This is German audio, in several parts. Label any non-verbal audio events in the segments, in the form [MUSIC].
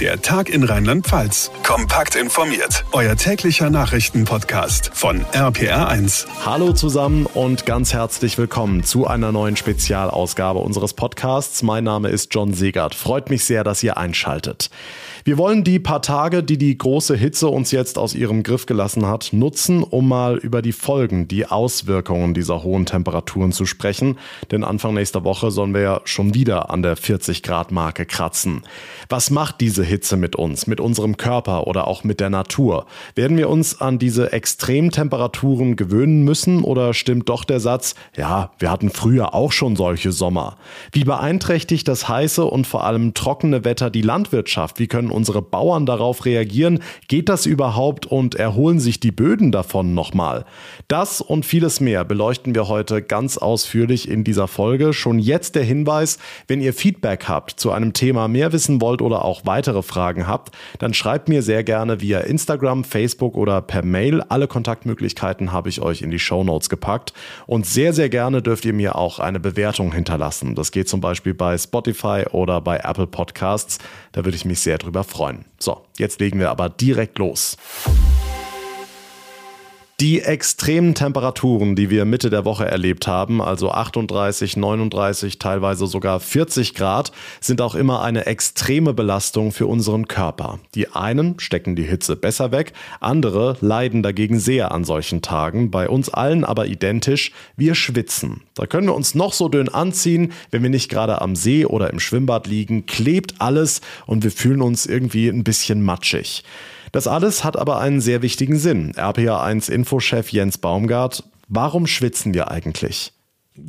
Der Tag in Rheinland-Pfalz. Kompakt informiert. Euer täglicher Nachrichtenpodcast von RPR1. Hallo zusammen und ganz herzlich willkommen zu einer neuen Spezialausgabe unseres Podcasts. Mein Name ist John Segert. Freut mich sehr, dass ihr einschaltet. Wir wollen die paar Tage, die die große Hitze uns jetzt aus ihrem Griff gelassen hat, nutzen, um mal über die Folgen, die Auswirkungen dieser hohen Temperaturen zu sprechen. Denn Anfang nächster Woche sollen wir ja schon wieder an der 40 Grad Marke kratzen. Was macht diese Hitze mit uns, mit unserem Körper oder auch mit der Natur? Werden wir uns an diese Extremtemperaturen gewöhnen müssen oder stimmt doch der Satz, ja, wir hatten früher auch schon solche Sommer? Wie beeinträchtigt das heiße und vor allem trockene Wetter die Landwirtschaft? Wie können unsere Bauern darauf reagieren? Geht das überhaupt und erholen sich die Böden davon nochmal? Das und vieles mehr beleuchten wir heute ganz ausführlich in dieser Folge. Schon jetzt der Hinweis, wenn ihr Feedback habt zu einem Thema mehr wissen wollt oder auch weitere Fragen habt, dann schreibt mir sehr gerne via Instagram, Facebook oder per Mail. Alle Kontaktmöglichkeiten habe ich euch in die Show Notes gepackt. Und sehr, sehr gerne dürft ihr mir auch eine Bewertung hinterlassen. Das geht zum Beispiel bei Spotify oder bei Apple Podcasts. Da würde ich mich sehr drüber freuen. So, jetzt legen wir aber direkt los. Die extremen Temperaturen, die wir Mitte der Woche erlebt haben, also 38, 39, teilweise sogar 40 Grad, sind auch immer eine extreme Belastung für unseren Körper. Die einen stecken die Hitze besser weg, andere leiden dagegen sehr an solchen Tagen, bei uns allen aber identisch, wir schwitzen. Da können wir uns noch so dünn anziehen, wenn wir nicht gerade am See oder im Schwimmbad liegen, klebt alles und wir fühlen uns irgendwie ein bisschen matschig. Das alles hat aber einen sehr wichtigen Sinn. RPA1 Infochef Jens Baumgart, warum schwitzen wir eigentlich?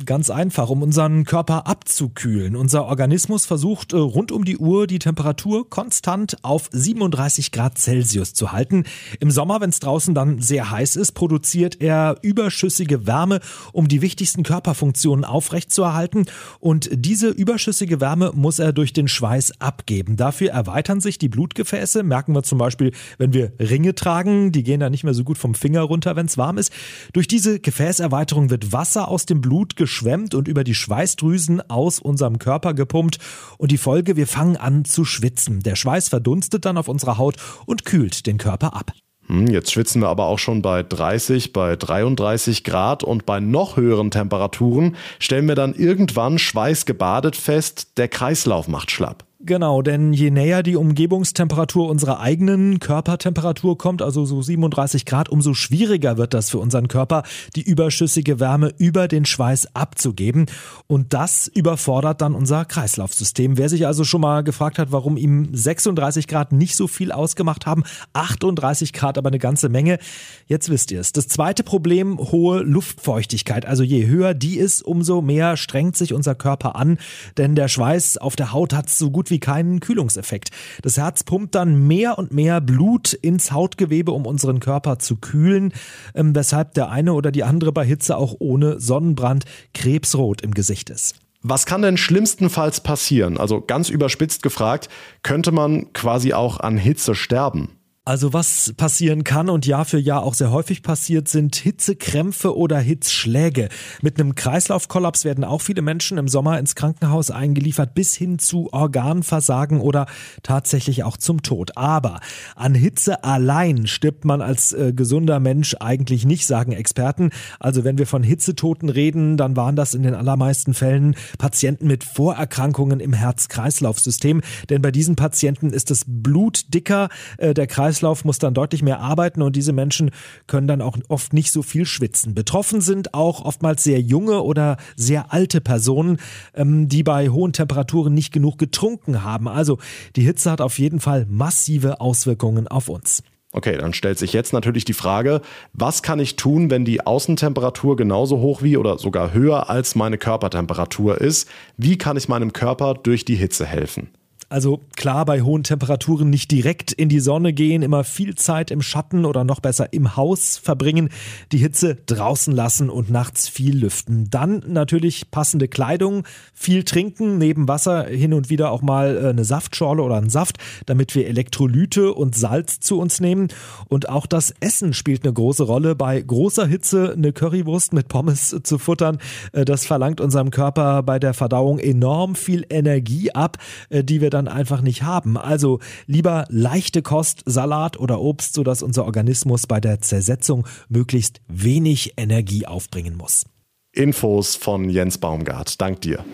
Ganz einfach, um unseren Körper abzukühlen. Unser Organismus versucht äh, rund um die Uhr die Temperatur konstant auf 37 Grad Celsius zu halten. Im Sommer, wenn es draußen dann sehr heiß ist, produziert er überschüssige Wärme, um die wichtigsten Körperfunktionen aufrechtzuerhalten. Und diese überschüssige Wärme muss er durch den Schweiß abgeben. Dafür erweitern sich die Blutgefäße. Merken wir zum Beispiel, wenn wir Ringe tragen, die gehen dann nicht mehr so gut vom Finger runter, wenn es warm ist. Durch diese Gefäßerweiterung wird Wasser aus dem Blut geschwemmt und über die Schweißdrüsen aus unserem Körper gepumpt. Und die Folge, wir fangen an zu schwitzen. Der Schweiß verdunstet dann auf unserer Haut und kühlt den Körper ab. Hm, jetzt schwitzen wir aber auch schon bei 30, bei 33 Grad und bei noch höheren Temperaturen stellen wir dann irgendwann schweißgebadet fest, der Kreislauf macht schlapp. Genau, denn je näher die Umgebungstemperatur unserer eigenen Körpertemperatur kommt, also so 37 Grad, umso schwieriger wird das für unseren Körper, die überschüssige Wärme über den Schweiß abzugeben. Und das überfordert dann unser Kreislaufsystem. Wer sich also schon mal gefragt hat, warum ihm 36 Grad nicht so viel ausgemacht haben, 38 Grad aber eine ganze Menge, jetzt wisst ihr es. Das zweite Problem, hohe Luftfeuchtigkeit. Also je höher die ist, umso mehr strengt sich unser Körper an, denn der Schweiß auf der Haut hat so gut wie wie keinen Kühlungseffekt. Das Herz pumpt dann mehr und mehr Blut ins Hautgewebe, um unseren Körper zu kühlen, ähm, weshalb der eine oder die andere bei Hitze auch ohne Sonnenbrand krebsrot im Gesicht ist. Was kann denn schlimmstenfalls passieren? Also ganz überspitzt gefragt, könnte man quasi auch an Hitze sterben? Also was passieren kann und Jahr für Jahr auch sehr häufig passiert, sind Hitzekrämpfe oder Hitzschläge. Mit einem Kreislaufkollaps werden auch viele Menschen im Sommer ins Krankenhaus eingeliefert, bis hin zu Organversagen oder tatsächlich auch zum Tod. Aber an Hitze allein stirbt man als äh, gesunder Mensch eigentlich nicht, sagen Experten. Also wenn wir von Hitzetoten reden, dann waren das in den allermeisten Fällen Patienten mit Vorerkrankungen im Herz-Kreislauf-System. Denn bei diesen Patienten ist das Blut dicker, äh, der Kreislauf Kreislauf muss dann deutlich mehr arbeiten und diese Menschen können dann auch oft nicht so viel schwitzen. Betroffen sind auch oftmals sehr junge oder sehr alte Personen, ähm, die bei hohen Temperaturen nicht genug getrunken haben. Also die Hitze hat auf jeden Fall massive Auswirkungen auf uns. Okay, dann stellt sich jetzt natürlich die Frage, was kann ich tun, wenn die Außentemperatur genauso hoch wie oder sogar höher als meine Körpertemperatur ist? Wie kann ich meinem Körper durch die Hitze helfen? Also klar, bei hohen Temperaturen nicht direkt in die Sonne gehen, immer viel Zeit im Schatten oder noch besser im Haus verbringen, die Hitze draußen lassen und nachts viel lüften. Dann natürlich passende Kleidung, viel trinken, neben Wasser hin und wieder auch mal äh, eine Saftschorle oder einen Saft, damit wir Elektrolyte und Salz zu uns nehmen. Und auch das Essen spielt eine große Rolle. Bei großer Hitze eine Currywurst mit Pommes zu futtern, äh, das verlangt unserem Körper bei der Verdauung enorm viel Energie ab, äh, die wir dann einfach nicht haben. Also lieber leichte Kost, Salat oder Obst, sodass unser Organismus bei der Zersetzung möglichst wenig Energie aufbringen muss. Infos von Jens Baumgart. Dank dir.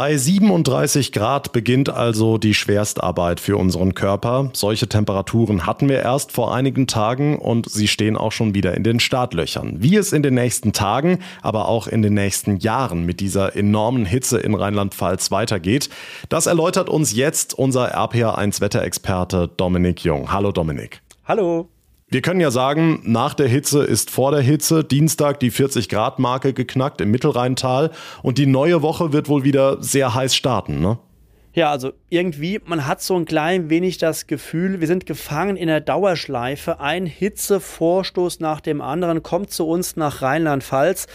Bei 37 Grad beginnt also die Schwerstarbeit für unseren Körper. Solche Temperaturen hatten wir erst vor einigen Tagen und sie stehen auch schon wieder in den Startlöchern. Wie es in den nächsten Tagen, aber auch in den nächsten Jahren mit dieser enormen Hitze in Rheinland-Pfalz weitergeht, das erläutert uns jetzt unser RPA1 Wetterexperte Dominik Jung. Hallo Dominik. Hallo. Wir können ja sagen, nach der Hitze ist vor der Hitze Dienstag die 40 Grad Marke geknackt im Mittelrheintal und die neue Woche wird wohl wieder sehr heiß starten, ne? Ja, also irgendwie, man hat so ein klein wenig das Gefühl, wir sind gefangen in der Dauerschleife. Ein Hitzevorstoß nach dem anderen kommt zu uns nach Rheinland-Pfalz.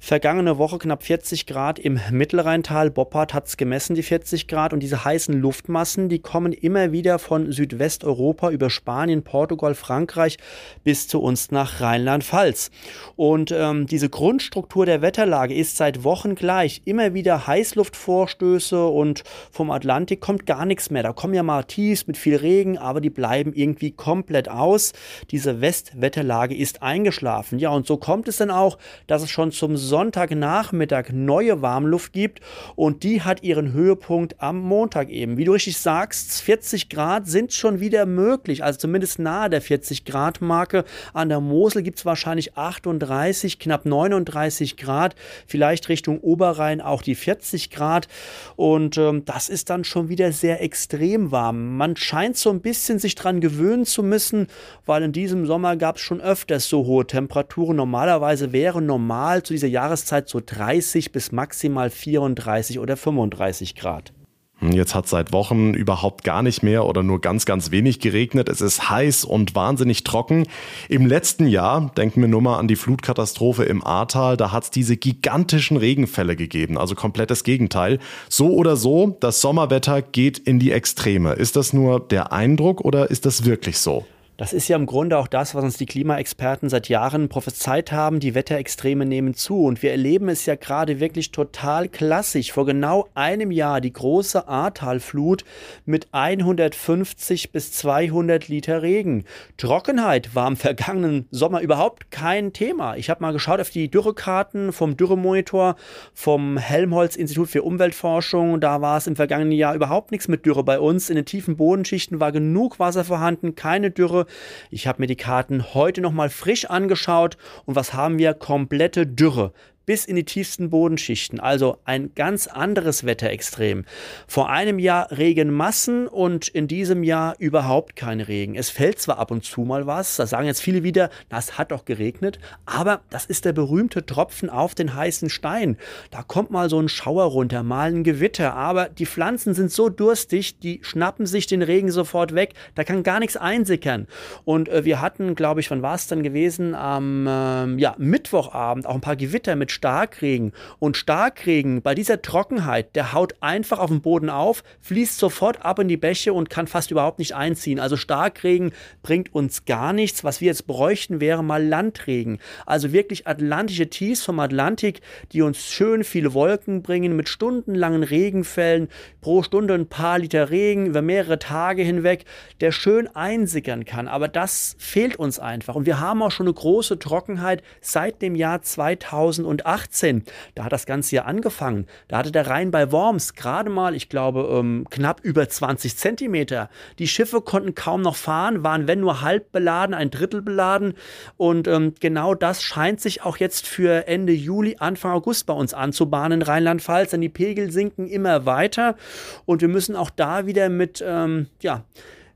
Vergangene Woche knapp 40 Grad im Mittelrheintal. Boppard hat es gemessen, die 40 Grad. Und diese heißen Luftmassen, die kommen immer wieder von Südwesteuropa über Spanien, Portugal, Frankreich bis zu uns nach Rheinland-Pfalz. Und ähm, diese Grundstruktur der Wetterlage ist seit Wochen gleich. Immer wieder Heißluftvorstöße und vom Atlantik kommt gar nichts mehr. Da kommen ja mal Tiefs mit viel Regen, aber die bleiben irgendwie komplett aus. Diese Westwetterlage ist eingeschlafen. Ja, und so kommt es dann auch, dass es schon zum Sonntagnachmittag neue Warmluft gibt und die hat ihren Höhepunkt am Montag eben. Wie du richtig sagst, 40 Grad sind schon wieder möglich, also zumindest nahe der 40 Grad Marke. An der Mosel gibt es wahrscheinlich 38, knapp 39 Grad, vielleicht Richtung Oberrhein auch die 40 Grad und ähm, das ist dann schon wieder sehr extrem warm. Man scheint so ein bisschen sich dran gewöhnen zu müssen, weil in diesem Sommer gab es schon öfters so hohe Temperaturen. Normalerweise wäre normal zu dieser Jahreszeit so 30 bis maximal 34 oder 35 Grad. Hm, jetzt hat seit Wochen überhaupt gar nicht mehr oder nur ganz, ganz wenig geregnet. Es ist heiß und wahnsinnig trocken. Im letzten Jahr, denken wir nur mal an die Flutkatastrophe im Ahrtal, da hat es diese gigantischen Regenfälle gegeben, also komplettes Gegenteil. So oder so, das Sommerwetter geht in die Extreme. Ist das nur der Eindruck oder ist das wirklich so? Das ist ja im Grunde auch das, was uns die Klimaexperten seit Jahren prophezeit haben. Die Wetterextreme nehmen zu. Und wir erleben es ja gerade wirklich total klassisch. Vor genau einem Jahr die große Ahrtalflut mit 150 bis 200 Liter Regen. Trockenheit war im vergangenen Sommer überhaupt kein Thema. Ich habe mal geschaut auf die Dürrekarten vom Dürremonitor vom Helmholtz-Institut für Umweltforschung. Da war es im vergangenen Jahr überhaupt nichts mit Dürre bei uns. In den tiefen Bodenschichten war genug Wasser vorhanden, keine Dürre. Ich habe mir die Karten heute nochmal frisch angeschaut und was haben wir? Komplette Dürre bis in die tiefsten Bodenschichten. Also ein ganz anderes Wetterextrem. Vor einem Jahr Regenmassen und in diesem Jahr überhaupt kein Regen. Es fällt zwar ab und zu mal was, da sagen jetzt viele wieder, das hat doch geregnet, aber das ist der berühmte Tropfen auf den heißen Stein. Da kommt mal so ein Schauer runter, mal ein Gewitter, aber die Pflanzen sind so durstig, die schnappen sich den Regen sofort weg, da kann gar nichts einsickern. Und äh, wir hatten, glaube ich, wann war es dann gewesen, am äh, ja, Mittwochabend auch ein paar Gewitter mit Starkregen. Und Starkregen bei dieser Trockenheit, der haut einfach auf den Boden auf, fließt sofort ab in die Bäche und kann fast überhaupt nicht einziehen. Also Starkregen bringt uns gar nichts. Was wir jetzt bräuchten, wäre mal Landregen. Also wirklich atlantische Tiefs vom Atlantik, die uns schön viele Wolken bringen mit stundenlangen Regenfällen, pro Stunde ein paar Liter Regen über mehrere Tage hinweg, der schön einsickern kann. Aber das fehlt uns einfach. Und wir haben auch schon eine große Trockenheit seit dem Jahr 2008. 2018, da hat das Ganze ja angefangen. Da hatte der Rhein bei Worms gerade mal, ich glaube, ähm, knapp über 20 Zentimeter. Die Schiffe konnten kaum noch fahren, waren wenn nur halb beladen, ein Drittel beladen. Und ähm, genau das scheint sich auch jetzt für Ende Juli, Anfang August bei uns anzubahnen in Rheinland-Pfalz, denn die Pegel sinken immer weiter und wir müssen auch da wieder mit, ähm, ja,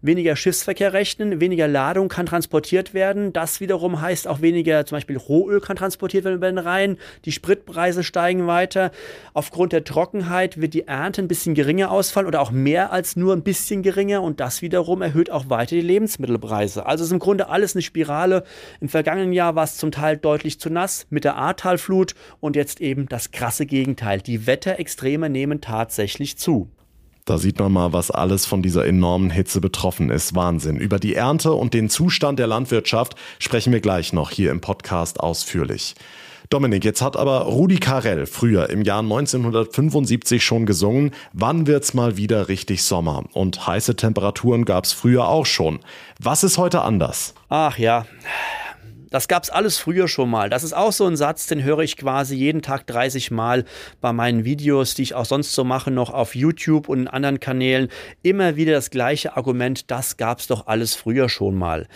weniger Schiffsverkehr rechnen, weniger Ladung kann transportiert werden. Das wiederum heißt auch weniger, zum Beispiel Rohöl kann transportiert werden über den Rhein. Die Spritpreise steigen weiter. Aufgrund der Trockenheit wird die Ernte ein bisschen geringer ausfallen oder auch mehr als nur ein bisschen geringer und das wiederum erhöht auch weiter die Lebensmittelpreise. Also ist im Grunde alles eine Spirale. Im vergangenen Jahr war es zum Teil deutlich zu nass mit der Ahrtalflut und jetzt eben das krasse Gegenteil. Die Wetterextreme nehmen tatsächlich zu. Da sieht man mal, was alles von dieser enormen Hitze betroffen ist. Wahnsinn. Über die Ernte und den Zustand der Landwirtschaft sprechen wir gleich noch hier im Podcast ausführlich. Dominik, jetzt hat aber Rudi Carell früher im Jahr 1975 schon gesungen, wann wird's mal wieder richtig Sommer? Und heiße Temperaturen gab's früher auch schon. Was ist heute anders? Ach ja, das gab's alles früher schon mal. Das ist auch so ein Satz, den höre ich quasi jeden Tag 30 Mal bei meinen Videos, die ich auch sonst so mache, noch auf YouTube und in anderen Kanälen. Immer wieder das gleiche Argument, das gab's doch alles früher schon mal.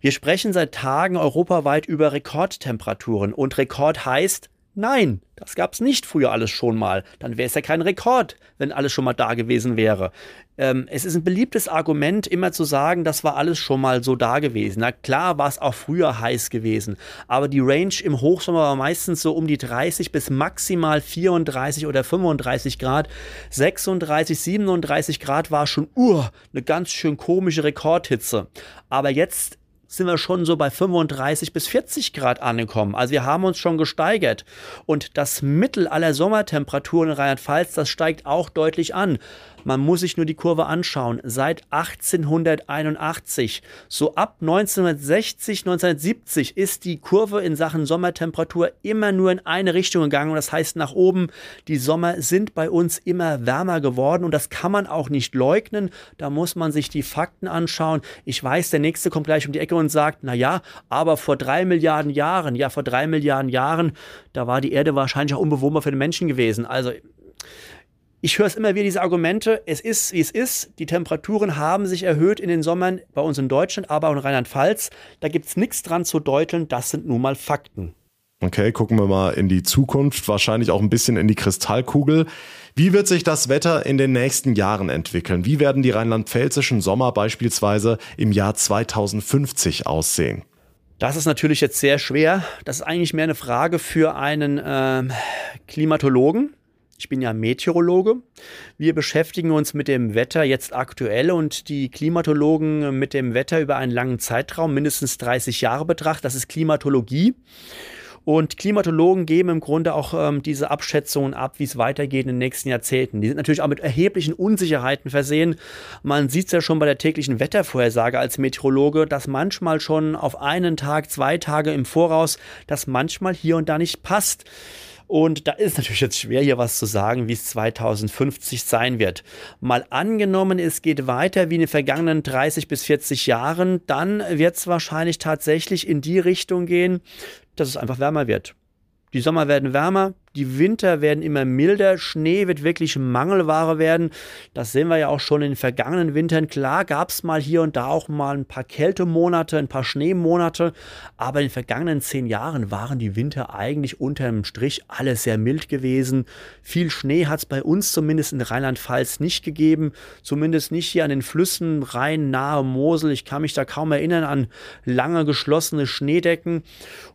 Wir sprechen seit Tagen europaweit über Rekordtemperaturen und Rekord heißt, Nein, das gab's nicht früher alles schon mal. Dann wäre es ja kein Rekord, wenn alles schon mal da gewesen wäre. Ähm, es ist ein beliebtes Argument, immer zu sagen, das war alles schon mal so da gewesen. Na klar war es auch früher heiß gewesen, aber die Range im Hochsommer war meistens so um die 30 bis maximal 34 oder 35 Grad. 36, 37 Grad war schon uh, eine ganz schön komische Rekordhitze. Aber jetzt sind wir schon so bei 35 bis 40 Grad angekommen. Also wir haben uns schon gesteigert. Und das Mittel aller Sommertemperaturen in Rheinland-Pfalz, das steigt auch deutlich an. Man muss sich nur die Kurve anschauen. Seit 1881, so ab 1960, 1970 ist die Kurve in Sachen Sommertemperatur immer nur in eine Richtung gegangen. Das heißt nach oben. Die Sommer sind bei uns immer wärmer geworden und das kann man auch nicht leugnen. Da muss man sich die Fakten anschauen. Ich weiß, der nächste kommt gleich um die Ecke und sagt, na ja, aber vor drei Milliarden Jahren, ja, vor drei Milliarden Jahren, da war die Erde wahrscheinlich auch unbewohnbar für den Menschen gewesen. Also ich höre es immer wieder, diese Argumente, es ist, wie es ist, die Temperaturen haben sich erhöht in den Sommern bei uns in Deutschland, aber auch in Rheinland-Pfalz. Da gibt es nichts dran zu deuteln, das sind nun mal Fakten. Okay, gucken wir mal in die Zukunft, wahrscheinlich auch ein bisschen in die Kristallkugel. Wie wird sich das Wetter in den nächsten Jahren entwickeln? Wie werden die rheinland-pfälzischen Sommer beispielsweise im Jahr 2050 aussehen? Das ist natürlich jetzt sehr schwer. Das ist eigentlich mehr eine Frage für einen äh, Klimatologen. Ich bin ja Meteorologe. Wir beschäftigen uns mit dem Wetter jetzt aktuell und die Klimatologen mit dem Wetter über einen langen Zeitraum, mindestens 30 Jahre betrachtet. Das ist Klimatologie. Und Klimatologen geben im Grunde auch ähm, diese Abschätzungen ab, wie es weitergeht in den nächsten Jahrzehnten. Die sind natürlich auch mit erheblichen Unsicherheiten versehen. Man sieht es ja schon bei der täglichen Wettervorhersage als Meteorologe, dass manchmal schon auf einen Tag, zwei Tage im Voraus, das manchmal hier und da nicht passt. Und da ist natürlich jetzt schwer, hier was zu sagen, wie es 2050 sein wird. Mal angenommen, es geht weiter wie in den vergangenen 30 bis 40 Jahren, dann wird es wahrscheinlich tatsächlich in die Richtung gehen, dass es einfach wärmer wird. Die Sommer werden wärmer, die Winter werden immer milder, Schnee wird wirklich Mangelware werden. Das sehen wir ja auch schon in den vergangenen Wintern. Klar gab es mal hier und da auch mal ein paar Kältemonate, ein paar Schneemonate, aber in den vergangenen zehn Jahren waren die Winter eigentlich unterm Strich alles sehr mild gewesen. Viel Schnee hat es bei uns zumindest in Rheinland-Pfalz nicht gegeben, zumindest nicht hier an den Flüssen Rhein, nahe Mosel. Ich kann mich da kaum erinnern an lange geschlossene Schneedecken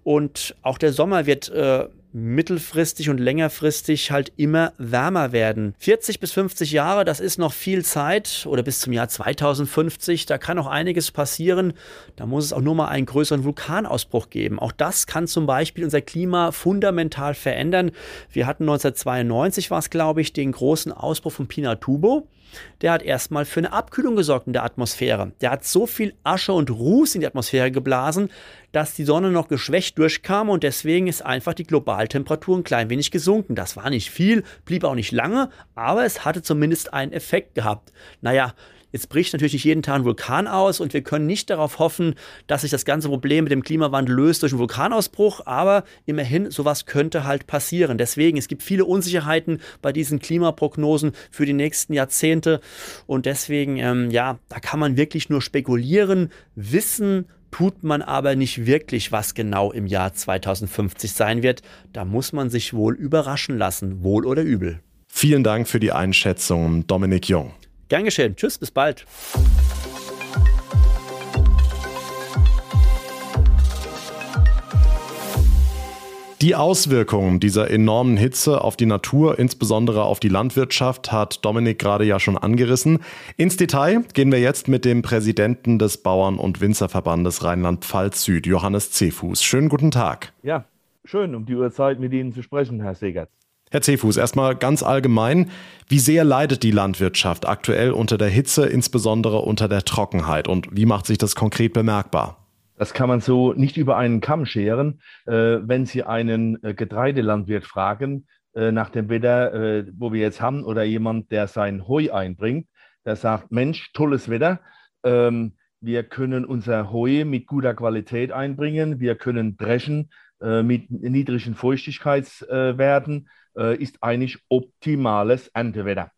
und auch der Sommer wird äh, mittelfristig und längerfristig halt immer wärmer werden. 40 bis 50 Jahre, das ist noch viel Zeit oder bis zum Jahr 2050, da kann auch einiges passieren. Da muss es auch nur mal einen größeren Vulkanausbruch geben. Auch das kann zum Beispiel unser Klima fundamental verändern. Wir hatten 1992 war es, glaube ich, den großen Ausbruch von Pinatubo der hat erstmal für eine Abkühlung gesorgt in der Atmosphäre. Der hat so viel Asche und Ruß in die Atmosphäre geblasen, dass die Sonne noch geschwächt durchkam und deswegen ist einfach die Globaltemperatur ein klein wenig gesunken. Das war nicht viel, blieb auch nicht lange, aber es hatte zumindest einen Effekt gehabt. Naja, Jetzt bricht natürlich nicht jeden Tag ein Vulkan aus und wir können nicht darauf hoffen, dass sich das ganze Problem mit dem Klimawandel löst durch einen Vulkanausbruch, aber immerhin, sowas könnte halt passieren. Deswegen, es gibt viele Unsicherheiten bei diesen Klimaprognosen für die nächsten Jahrzehnte und deswegen, ähm, ja, da kann man wirklich nur spekulieren, wissen, tut man aber nicht wirklich, was genau im Jahr 2050 sein wird. Da muss man sich wohl überraschen lassen, wohl oder übel. Vielen Dank für die Einschätzung, Dominik Jung. Gern geschehen. Tschüss, bis bald. Die Auswirkungen dieser enormen Hitze auf die Natur, insbesondere auf die Landwirtschaft, hat Dominik gerade ja schon angerissen. Ins Detail gehen wir jetzt mit dem Präsidenten des Bauern- und Winzerverbandes Rheinland-Pfalz Süd, Johannes Cefuß. Schönen guten Tag. Ja, schön, um die Uhrzeit mit Ihnen zu sprechen, Herr Segert. Herr Cefuß, erstmal ganz allgemein, wie sehr leidet die Landwirtschaft aktuell unter der Hitze, insbesondere unter der Trockenheit und wie macht sich das konkret bemerkbar? Das kann man so nicht über einen Kamm scheren. Äh, wenn Sie einen äh, Getreidelandwirt fragen äh, nach dem Wetter, wo wir jetzt haben, oder jemand, der sein Heu einbringt, der sagt, Mensch, tolles Wetter. Ähm, wir können unser Heu mit guter Qualität einbringen. Wir können dreschen mit niedrigen Feuchtigkeitswerten. Äh, ist eigentlich optimales Erntewetter.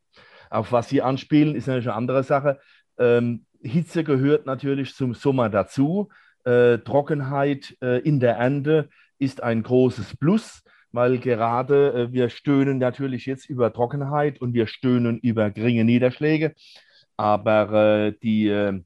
Auf was Sie anspielen, ist natürlich eine andere Sache. Ähm, Hitze gehört natürlich zum Sommer dazu. Äh, Trockenheit äh, in der Ernte ist ein großes Plus, weil gerade äh, wir stöhnen natürlich jetzt über Trockenheit und wir stöhnen über geringe Niederschläge. Aber äh, die äh,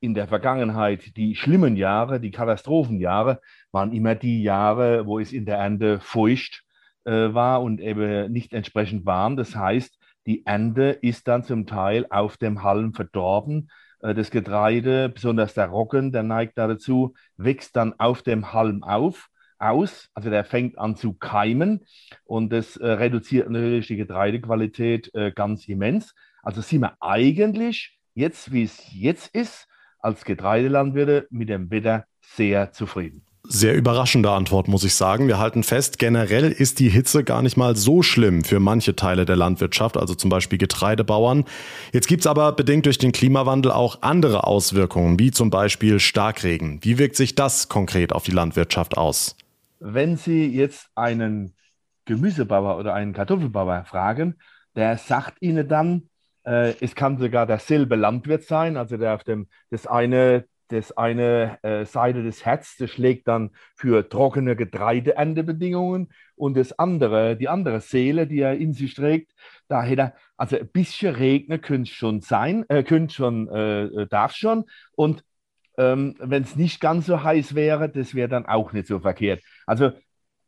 in der Vergangenheit, die schlimmen Jahre, die Katastrophenjahre, waren immer die Jahre, wo es in der Ernte feucht war und eben nicht entsprechend warm. Das heißt, die Ernte ist dann zum Teil auf dem Halm verdorben äh, das Getreide, besonders der Roggen, der neigt dazu, wächst dann auf dem Halm auf, aus, also der fängt an zu keimen und das äh, reduziert natürlich die Getreidequalität äh, ganz immens. Also sind wir eigentlich jetzt, wie es jetzt ist, als Getreidelandwirte mit dem Wetter sehr zufrieden. Sehr überraschende Antwort, muss ich sagen. Wir halten fest, generell ist die Hitze gar nicht mal so schlimm für manche Teile der Landwirtschaft, also zum Beispiel Getreidebauern. Jetzt gibt es aber bedingt durch den Klimawandel auch andere Auswirkungen, wie zum Beispiel Starkregen. Wie wirkt sich das konkret auf die Landwirtschaft aus? Wenn Sie jetzt einen Gemüsebauer oder einen Kartoffelbauer fragen, der sagt Ihnen dann, äh, es kann sogar derselbe Landwirt sein, also der auf dem, das eine das eine äh, Seite des Herzs, das schlägt dann für trockene Getreideendebedingungen und das andere, die andere Seele, die er in sich trägt, da hätte er, also ein bisschen regnen könnte schon sein, äh, könnte schon, äh, darf schon und ähm, wenn es nicht ganz so heiß wäre, das wäre dann auch nicht so verkehrt. Also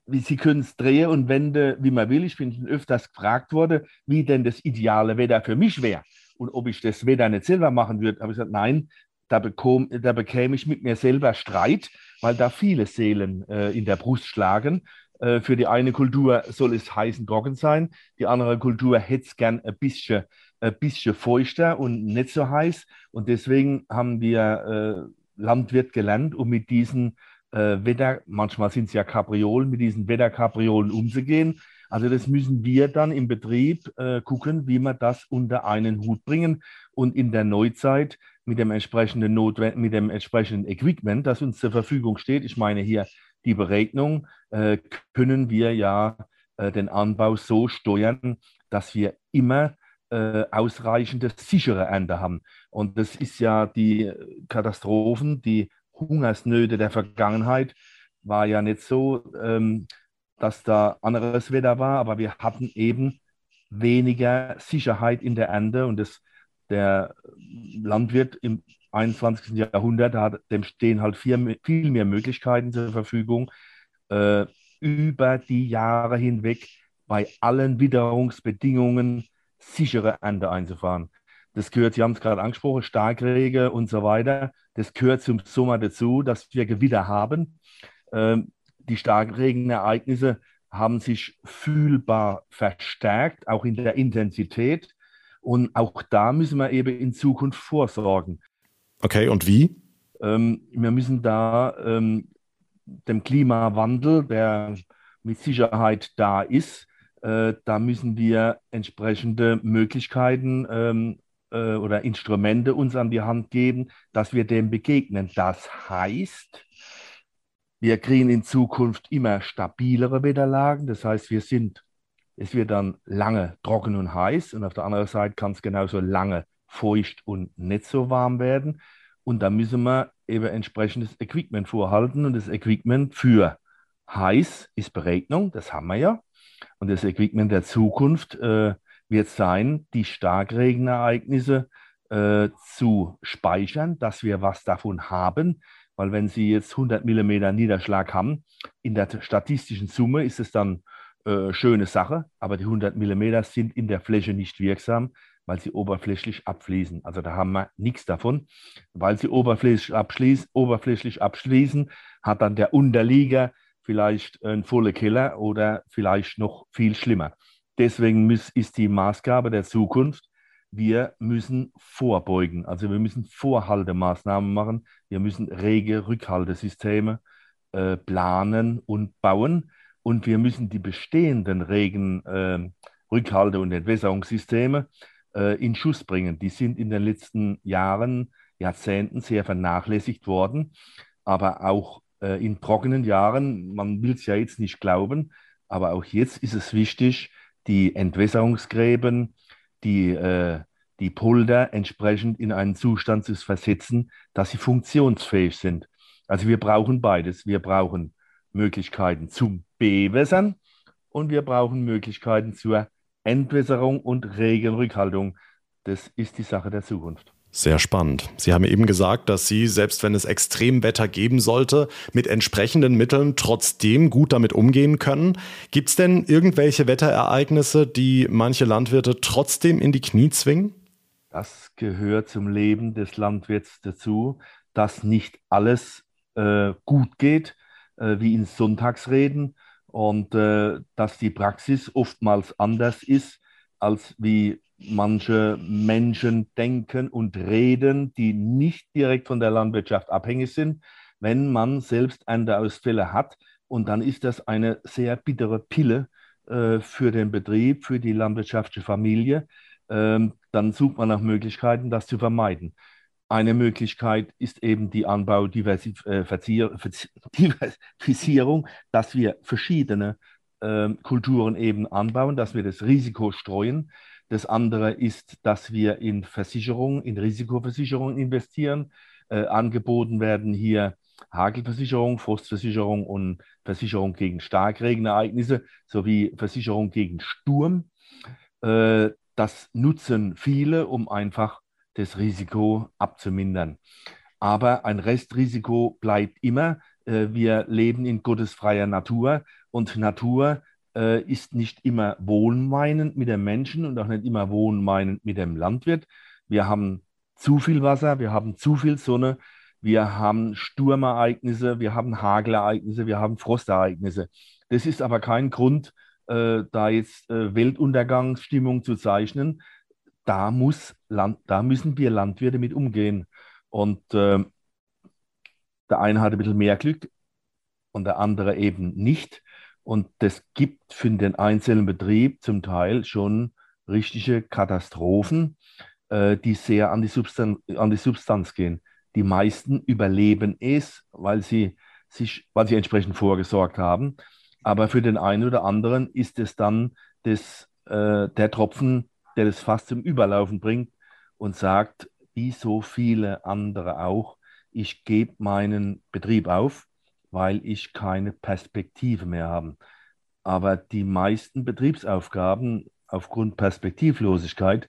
wie Sie können es drehen und wenden, wie man will. Ich bin schon öfters gefragt worden, wie denn das ideale Wetter für mich wäre und ob ich das Wetter nicht selber machen würde. Habe ich gesagt, nein, da, bekomm, da bekäme ich mit mir selber Streit, weil da viele Seelen äh, in der Brust schlagen. Äh, für die eine Kultur soll es heiß und trocken sein, die andere Kultur hätte es gern ein bisschen, ein bisschen feuchter und nicht so heiß. Und deswegen haben wir äh, Landwirt gelernt, um mit diesen äh, Wetter, manchmal sind es ja Kapriolen, mit diesen Wetterkapriolen umzugehen. Also das müssen wir dann im Betrieb äh, gucken, wie wir das unter einen Hut bringen. Und in der Neuzeit mit dem entsprechenden Notwend mit dem entsprechenden Equipment, das uns zur Verfügung steht, ich meine hier die Beregnung, äh, können wir ja äh, den Anbau so steuern, dass wir immer äh, ausreichende sichere Ernte haben. Und das ist ja die Katastrophen, die Hungersnöte der Vergangenheit, war ja nicht so, ähm, dass da anderes Wetter war, aber wir hatten eben weniger Sicherheit in der Ernte und das der Landwirt im 21. Jahrhundert, hat, dem stehen halt viel, viel mehr Möglichkeiten zur Verfügung, äh, über die Jahre hinweg bei allen Witterungsbedingungen sichere Ernte einzufahren. Das gehört, Sie haben es gerade angesprochen, Starkregen und so weiter. Das gehört zum Sommer dazu, dass wir Gewitter haben. Ähm, die Starkregenereignisse haben sich fühlbar verstärkt, auch in der Intensität. Und auch da müssen wir eben in Zukunft vorsorgen. Okay, und wie? Ähm, wir müssen da ähm, dem Klimawandel, der mit Sicherheit da ist, äh, da müssen wir entsprechende Möglichkeiten ähm, äh, oder Instrumente uns an die Hand geben, dass wir dem begegnen. Das heißt, wir kriegen in Zukunft immer stabilere Wetterlagen. Das heißt, wir sind es wird dann lange trocken und heiß und auf der anderen Seite kann es genauso lange feucht und nicht so warm werden. Und da müssen wir eben entsprechendes Equipment vorhalten. Und das Equipment für heiß ist Beregnung, das haben wir ja. Und das Equipment der Zukunft äh, wird sein, die Starkregenereignisse äh, zu speichern, dass wir was davon haben. Weil wenn Sie jetzt 100 mm Niederschlag haben, in der statistischen Summe ist es dann äh, schöne Sache, aber die 100 mm sind in der Fläche nicht wirksam, weil sie oberflächlich abfließen. Also da haben wir nichts davon. Weil sie oberflächlich, abschließen, oberflächlich abschließen, hat dann der Unterlieger vielleicht einen volle Keller oder vielleicht noch viel schlimmer. Deswegen ist die Maßgabe der Zukunft, wir müssen vorbeugen. Also wir müssen Vorhaltemaßnahmen machen. Wir müssen rege Rückhaltesysteme äh, planen und bauen. Und wir müssen die bestehenden regen äh, Rückhalte- und Entwässerungssysteme äh, in Schuss bringen. Die sind in den letzten Jahren, Jahrzehnten sehr vernachlässigt worden. Aber auch äh, in trockenen Jahren, man will es ja jetzt nicht glauben, aber auch jetzt ist es wichtig, die Entwässerungsgräben, die, äh, die Polder entsprechend in einen Zustand zu versetzen, dass sie funktionsfähig sind. Also wir brauchen beides. Wir brauchen Möglichkeiten zum Bewässern und wir brauchen Möglichkeiten zur Entwässerung und Regenrückhaltung. Das ist die Sache der Zukunft. Sehr spannend. Sie haben eben gesagt, dass Sie, selbst wenn es Extremwetter geben sollte, mit entsprechenden Mitteln trotzdem gut damit umgehen können. Gibt es denn irgendwelche Wetterereignisse, die manche Landwirte trotzdem in die Knie zwingen? Das gehört zum Leben des Landwirts dazu, dass nicht alles äh, gut geht, äh, wie in Sonntagsreden, und äh, dass die Praxis oftmals anders ist, als wie manche Menschen denken und reden, die nicht direkt von der Landwirtschaft abhängig sind, wenn man selbst Ernteausfälle hat. Und dann ist das eine sehr bittere Pille äh, für den Betrieb, für die landwirtschaftliche Familie. Ähm, dann sucht man nach Möglichkeiten, das zu vermeiden. Eine Möglichkeit ist eben die Anbaudiversifizierung, [LAUGHS] dass wir verschiedene äh, Kulturen eben anbauen, dass wir das Risiko streuen. Das andere ist, dass wir in Versicherungen, in Risikoversicherungen investieren. Äh, angeboten werden hier Hagelversicherung, Frostversicherung und Versicherung gegen Starkregenereignisse sowie Versicherung gegen Sturm. Äh, das nutzen viele, um einfach das Risiko abzumindern. Aber ein Restrisiko bleibt immer. Äh, wir leben in gottesfreier Natur und Natur äh, ist nicht immer wohlmeinend mit dem Menschen und auch nicht immer wohlmeinend mit dem Landwirt. Wir haben zu viel Wasser, wir haben zu viel Sonne, wir haben Sturmereignisse, wir haben Hagelereignisse, wir haben Frostereignisse. Das ist aber kein Grund, äh, da jetzt Weltuntergangsstimmung zu zeichnen. Da, muss Land, da müssen wir Landwirte mit umgehen. Und äh, der eine hat ein bisschen mehr Glück und der andere eben nicht. Und das gibt für den einzelnen Betrieb zum Teil schon richtige Katastrophen, äh, die sehr an die, Substanz, an die Substanz gehen. Die meisten überleben es, weil sie sich, weil sie entsprechend vorgesorgt haben. Aber für den einen oder anderen ist es dann das, äh, der Tropfen, der das fast zum Überlaufen bringt und sagt, wie so viele andere auch, ich gebe meinen Betrieb auf weil ich keine Perspektive mehr habe. Aber die meisten Betriebsaufgaben aufgrund Perspektivlosigkeit,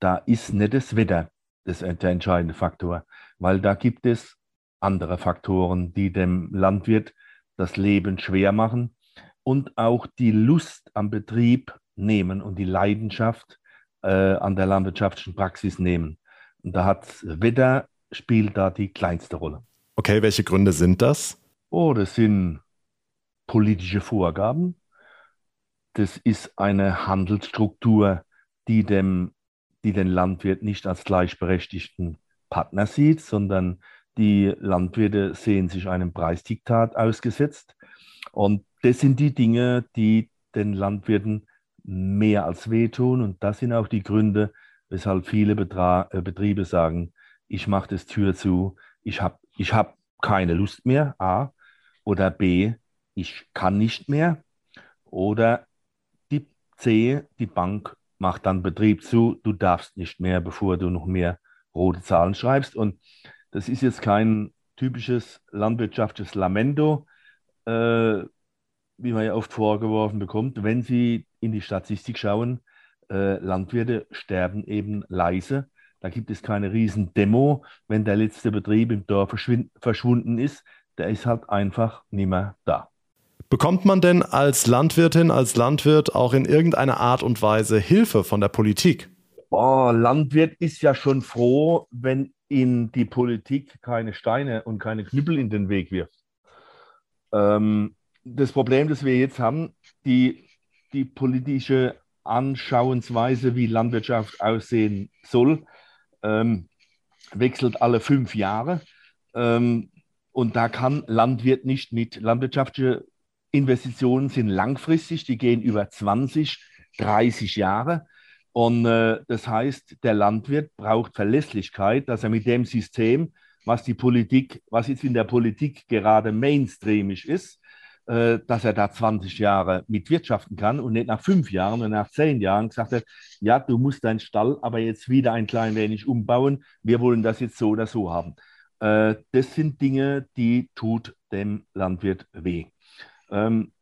da ist nicht das Wetter das, der entscheidende Faktor, weil da gibt es andere Faktoren, die dem Landwirt das Leben schwer machen und auch die Lust am Betrieb nehmen und die Leidenschaft äh, an der landwirtschaftlichen Praxis nehmen. Und da hat Wetter spielt da die kleinste Rolle. Okay, welche Gründe sind das? Oh, das sind politische Vorgaben. Das ist eine Handelsstruktur, die, dem, die den Landwirt nicht als gleichberechtigten Partner sieht, sondern die Landwirte sehen sich einem Preisdiktat ausgesetzt. Und das sind die Dinge, die den Landwirten mehr als wehtun. Und das sind auch die Gründe, weshalb viele Betra äh, Betriebe sagen, ich mache das Tür zu, ich habe ich hab keine Lust mehr, A, oder B, ich kann nicht mehr. Oder die C, die Bank macht dann Betrieb zu, du darfst nicht mehr, bevor du noch mehr rote Zahlen schreibst. Und das ist jetzt kein typisches landwirtschaftliches Lamento, äh, wie man ja oft vorgeworfen bekommt. Wenn Sie in die Statistik schauen, äh, Landwirte sterben eben leise. Da gibt es keine riesen Demo, wenn der letzte Betrieb im Dorf verschwunden ist der ist halt einfach nicht mehr da. Bekommt man denn als Landwirtin, als Landwirt auch in irgendeiner Art und Weise Hilfe von der Politik? Oh, Landwirt ist ja schon froh, wenn ihm die Politik keine Steine und keine Knüppel in den Weg wirft. Ähm, das Problem, das wir jetzt haben, die, die politische Anschauensweise, wie Landwirtschaft aussehen soll, ähm, wechselt alle fünf Jahre. Ähm, und da kann Landwirt nicht mit. Landwirtschaftliche Investitionen sind langfristig, die gehen über 20, 30 Jahre. Und äh, das heißt, der Landwirt braucht Verlässlichkeit, dass er mit dem System, was die Politik, was jetzt in der Politik gerade mainstreamig ist, dass er da 20 Jahre mitwirtschaften kann und nicht nach fünf Jahren und nach zehn Jahren gesagt hat, ja, du musst deinen Stall aber jetzt wieder ein klein wenig umbauen, wir wollen das jetzt so oder so haben. Äh, das sind Dinge, die tut dem Landwirt weh. Ähm,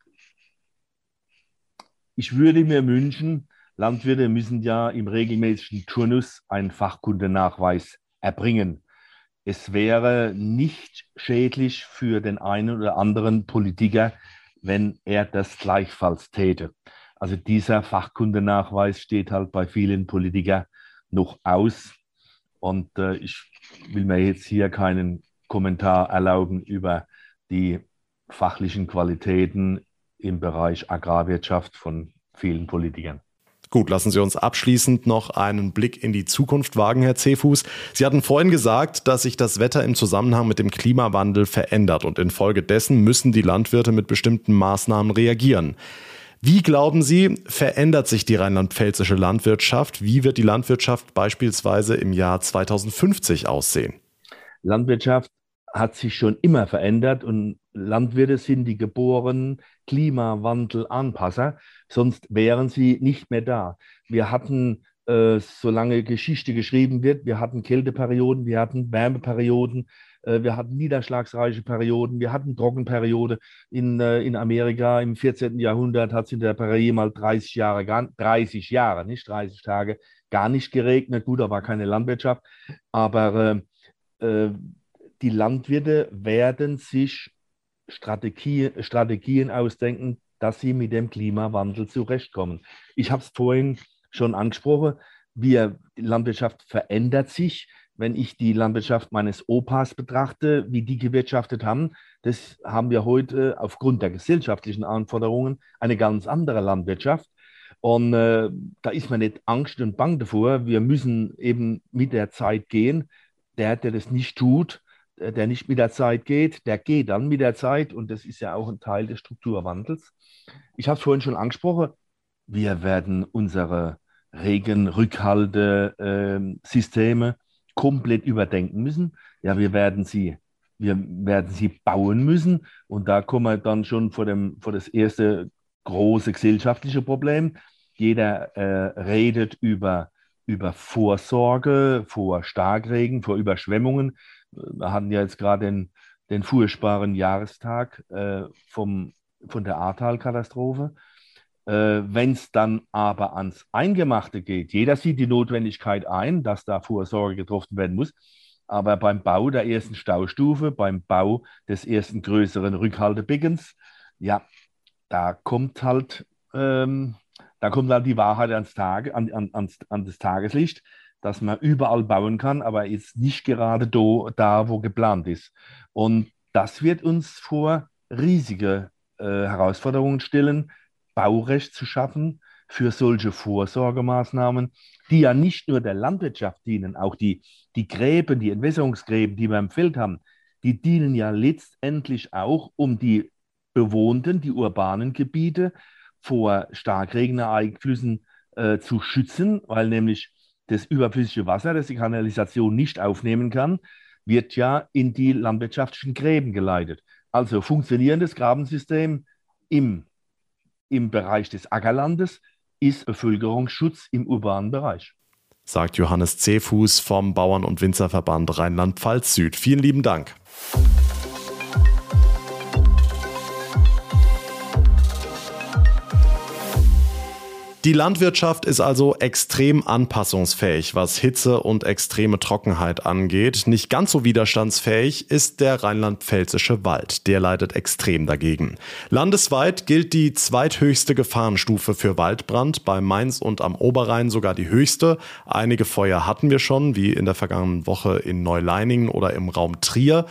ich würde mir wünschen, Landwirte müssen ja im regelmäßigen Turnus einen Fachkundenachweis erbringen. Es wäre nicht schädlich für den einen oder anderen Politiker, wenn er das gleichfalls täte. Also dieser Fachkundenachweis steht halt bei vielen Politikern noch aus. Und äh, ich will mir jetzt hier keinen Kommentar erlauben über die fachlichen Qualitäten im Bereich Agrarwirtschaft von vielen Politikern. Gut, lassen Sie uns abschließend noch einen Blick in die Zukunft wagen, Herr Cefuß. Sie hatten vorhin gesagt, dass sich das Wetter im Zusammenhang mit dem Klimawandel verändert und infolgedessen müssen die Landwirte mit bestimmten Maßnahmen reagieren. Wie glauben Sie, verändert sich die rheinland-pfälzische Landwirtschaft? Wie wird die Landwirtschaft beispielsweise im Jahr 2050 aussehen? Landwirtschaft hat sich schon immer verändert und Landwirte sind die geborenen Klimawandel-Anpasser, sonst wären sie nicht mehr da. Wir hatten, äh, solange Geschichte geschrieben wird, wir hatten Kälteperioden, wir hatten Wärmeperioden, äh, wir hatten niederschlagsreiche Perioden, wir hatten Trockenperiode. In, äh, in Amerika im 14. Jahrhundert hat es in der Prärie mal 30 Jahre, 30 Jahre, nicht 30 Tage, gar nicht geregnet. Gut, da war keine Landwirtschaft, aber äh, äh die Landwirte werden sich Strategie, Strategien ausdenken, dass sie mit dem Klimawandel zurechtkommen. Ich habe es vorhin schon angesprochen, wir, Landwirtschaft verändert sich. Wenn ich die Landwirtschaft meines Opas betrachte, wie die gewirtschaftet haben, das haben wir heute aufgrund der gesellschaftlichen Anforderungen eine ganz andere Landwirtschaft. Und äh, da ist man nicht Angst und Bang davor. Wir müssen eben mit der Zeit gehen. Der, der das nicht tut, der nicht mit der Zeit geht, der geht dann mit der Zeit und das ist ja auch ein Teil des Strukturwandels. Ich habe es vorhin schon angesprochen, wir werden unsere Regenrückhaltesysteme äh, komplett überdenken müssen. Ja, wir werden sie, wir werden sie bauen müssen und da kommen wir dann schon vor, dem, vor das erste große gesellschaftliche Problem. Jeder äh, redet über, über Vorsorge vor Starkregen, vor Überschwemmungen wir hatten ja jetzt gerade den, den furchtbaren Jahrestag äh, vom, von der Ahrtal-Katastrophe. Äh, Wenn es dann aber ans Eingemachte geht, jeder sieht die Notwendigkeit ein, dass da Vorsorge getroffen werden muss. Aber beim Bau der ersten Staustufe, beim Bau des ersten größeren Rückhaltebeckens, ja, da kommt halt, ähm, da kommt halt die Wahrheit ans Tage, an, an, ans, an das Tageslicht dass man überall bauen kann, aber jetzt nicht gerade do, da, wo geplant ist. Und das wird uns vor riesige äh, Herausforderungen stellen, Baurecht zu schaffen für solche Vorsorgemaßnahmen, die ja nicht nur der Landwirtschaft dienen, auch die, die Gräben, die Entwässerungsgräben, die wir im Feld haben, die dienen ja letztendlich auch, um die bewohnten, die urbanen Gebiete vor Starkregenereignissen äh, zu schützen, weil nämlich das überflüssige Wasser, das die Kanalisation nicht aufnehmen kann, wird ja in die landwirtschaftlichen Gräben geleitet. Also funktionierendes Grabensystem im, im Bereich des Ackerlandes ist Bevölkerungsschutz im urbanen Bereich. Sagt Johannes Cefuß vom Bauern- und Winzerverband Rheinland-Pfalz Süd. Vielen lieben Dank. Die Landwirtschaft ist also extrem anpassungsfähig, was Hitze und extreme Trockenheit angeht. Nicht ganz so widerstandsfähig ist der rheinland-pfälzische Wald. Der leidet extrem dagegen. Landesweit gilt die zweithöchste Gefahrenstufe für Waldbrand, bei Mainz und am Oberrhein sogar die höchste. Einige Feuer hatten wir schon, wie in der vergangenen Woche in Neuleiningen oder im Raum Trier.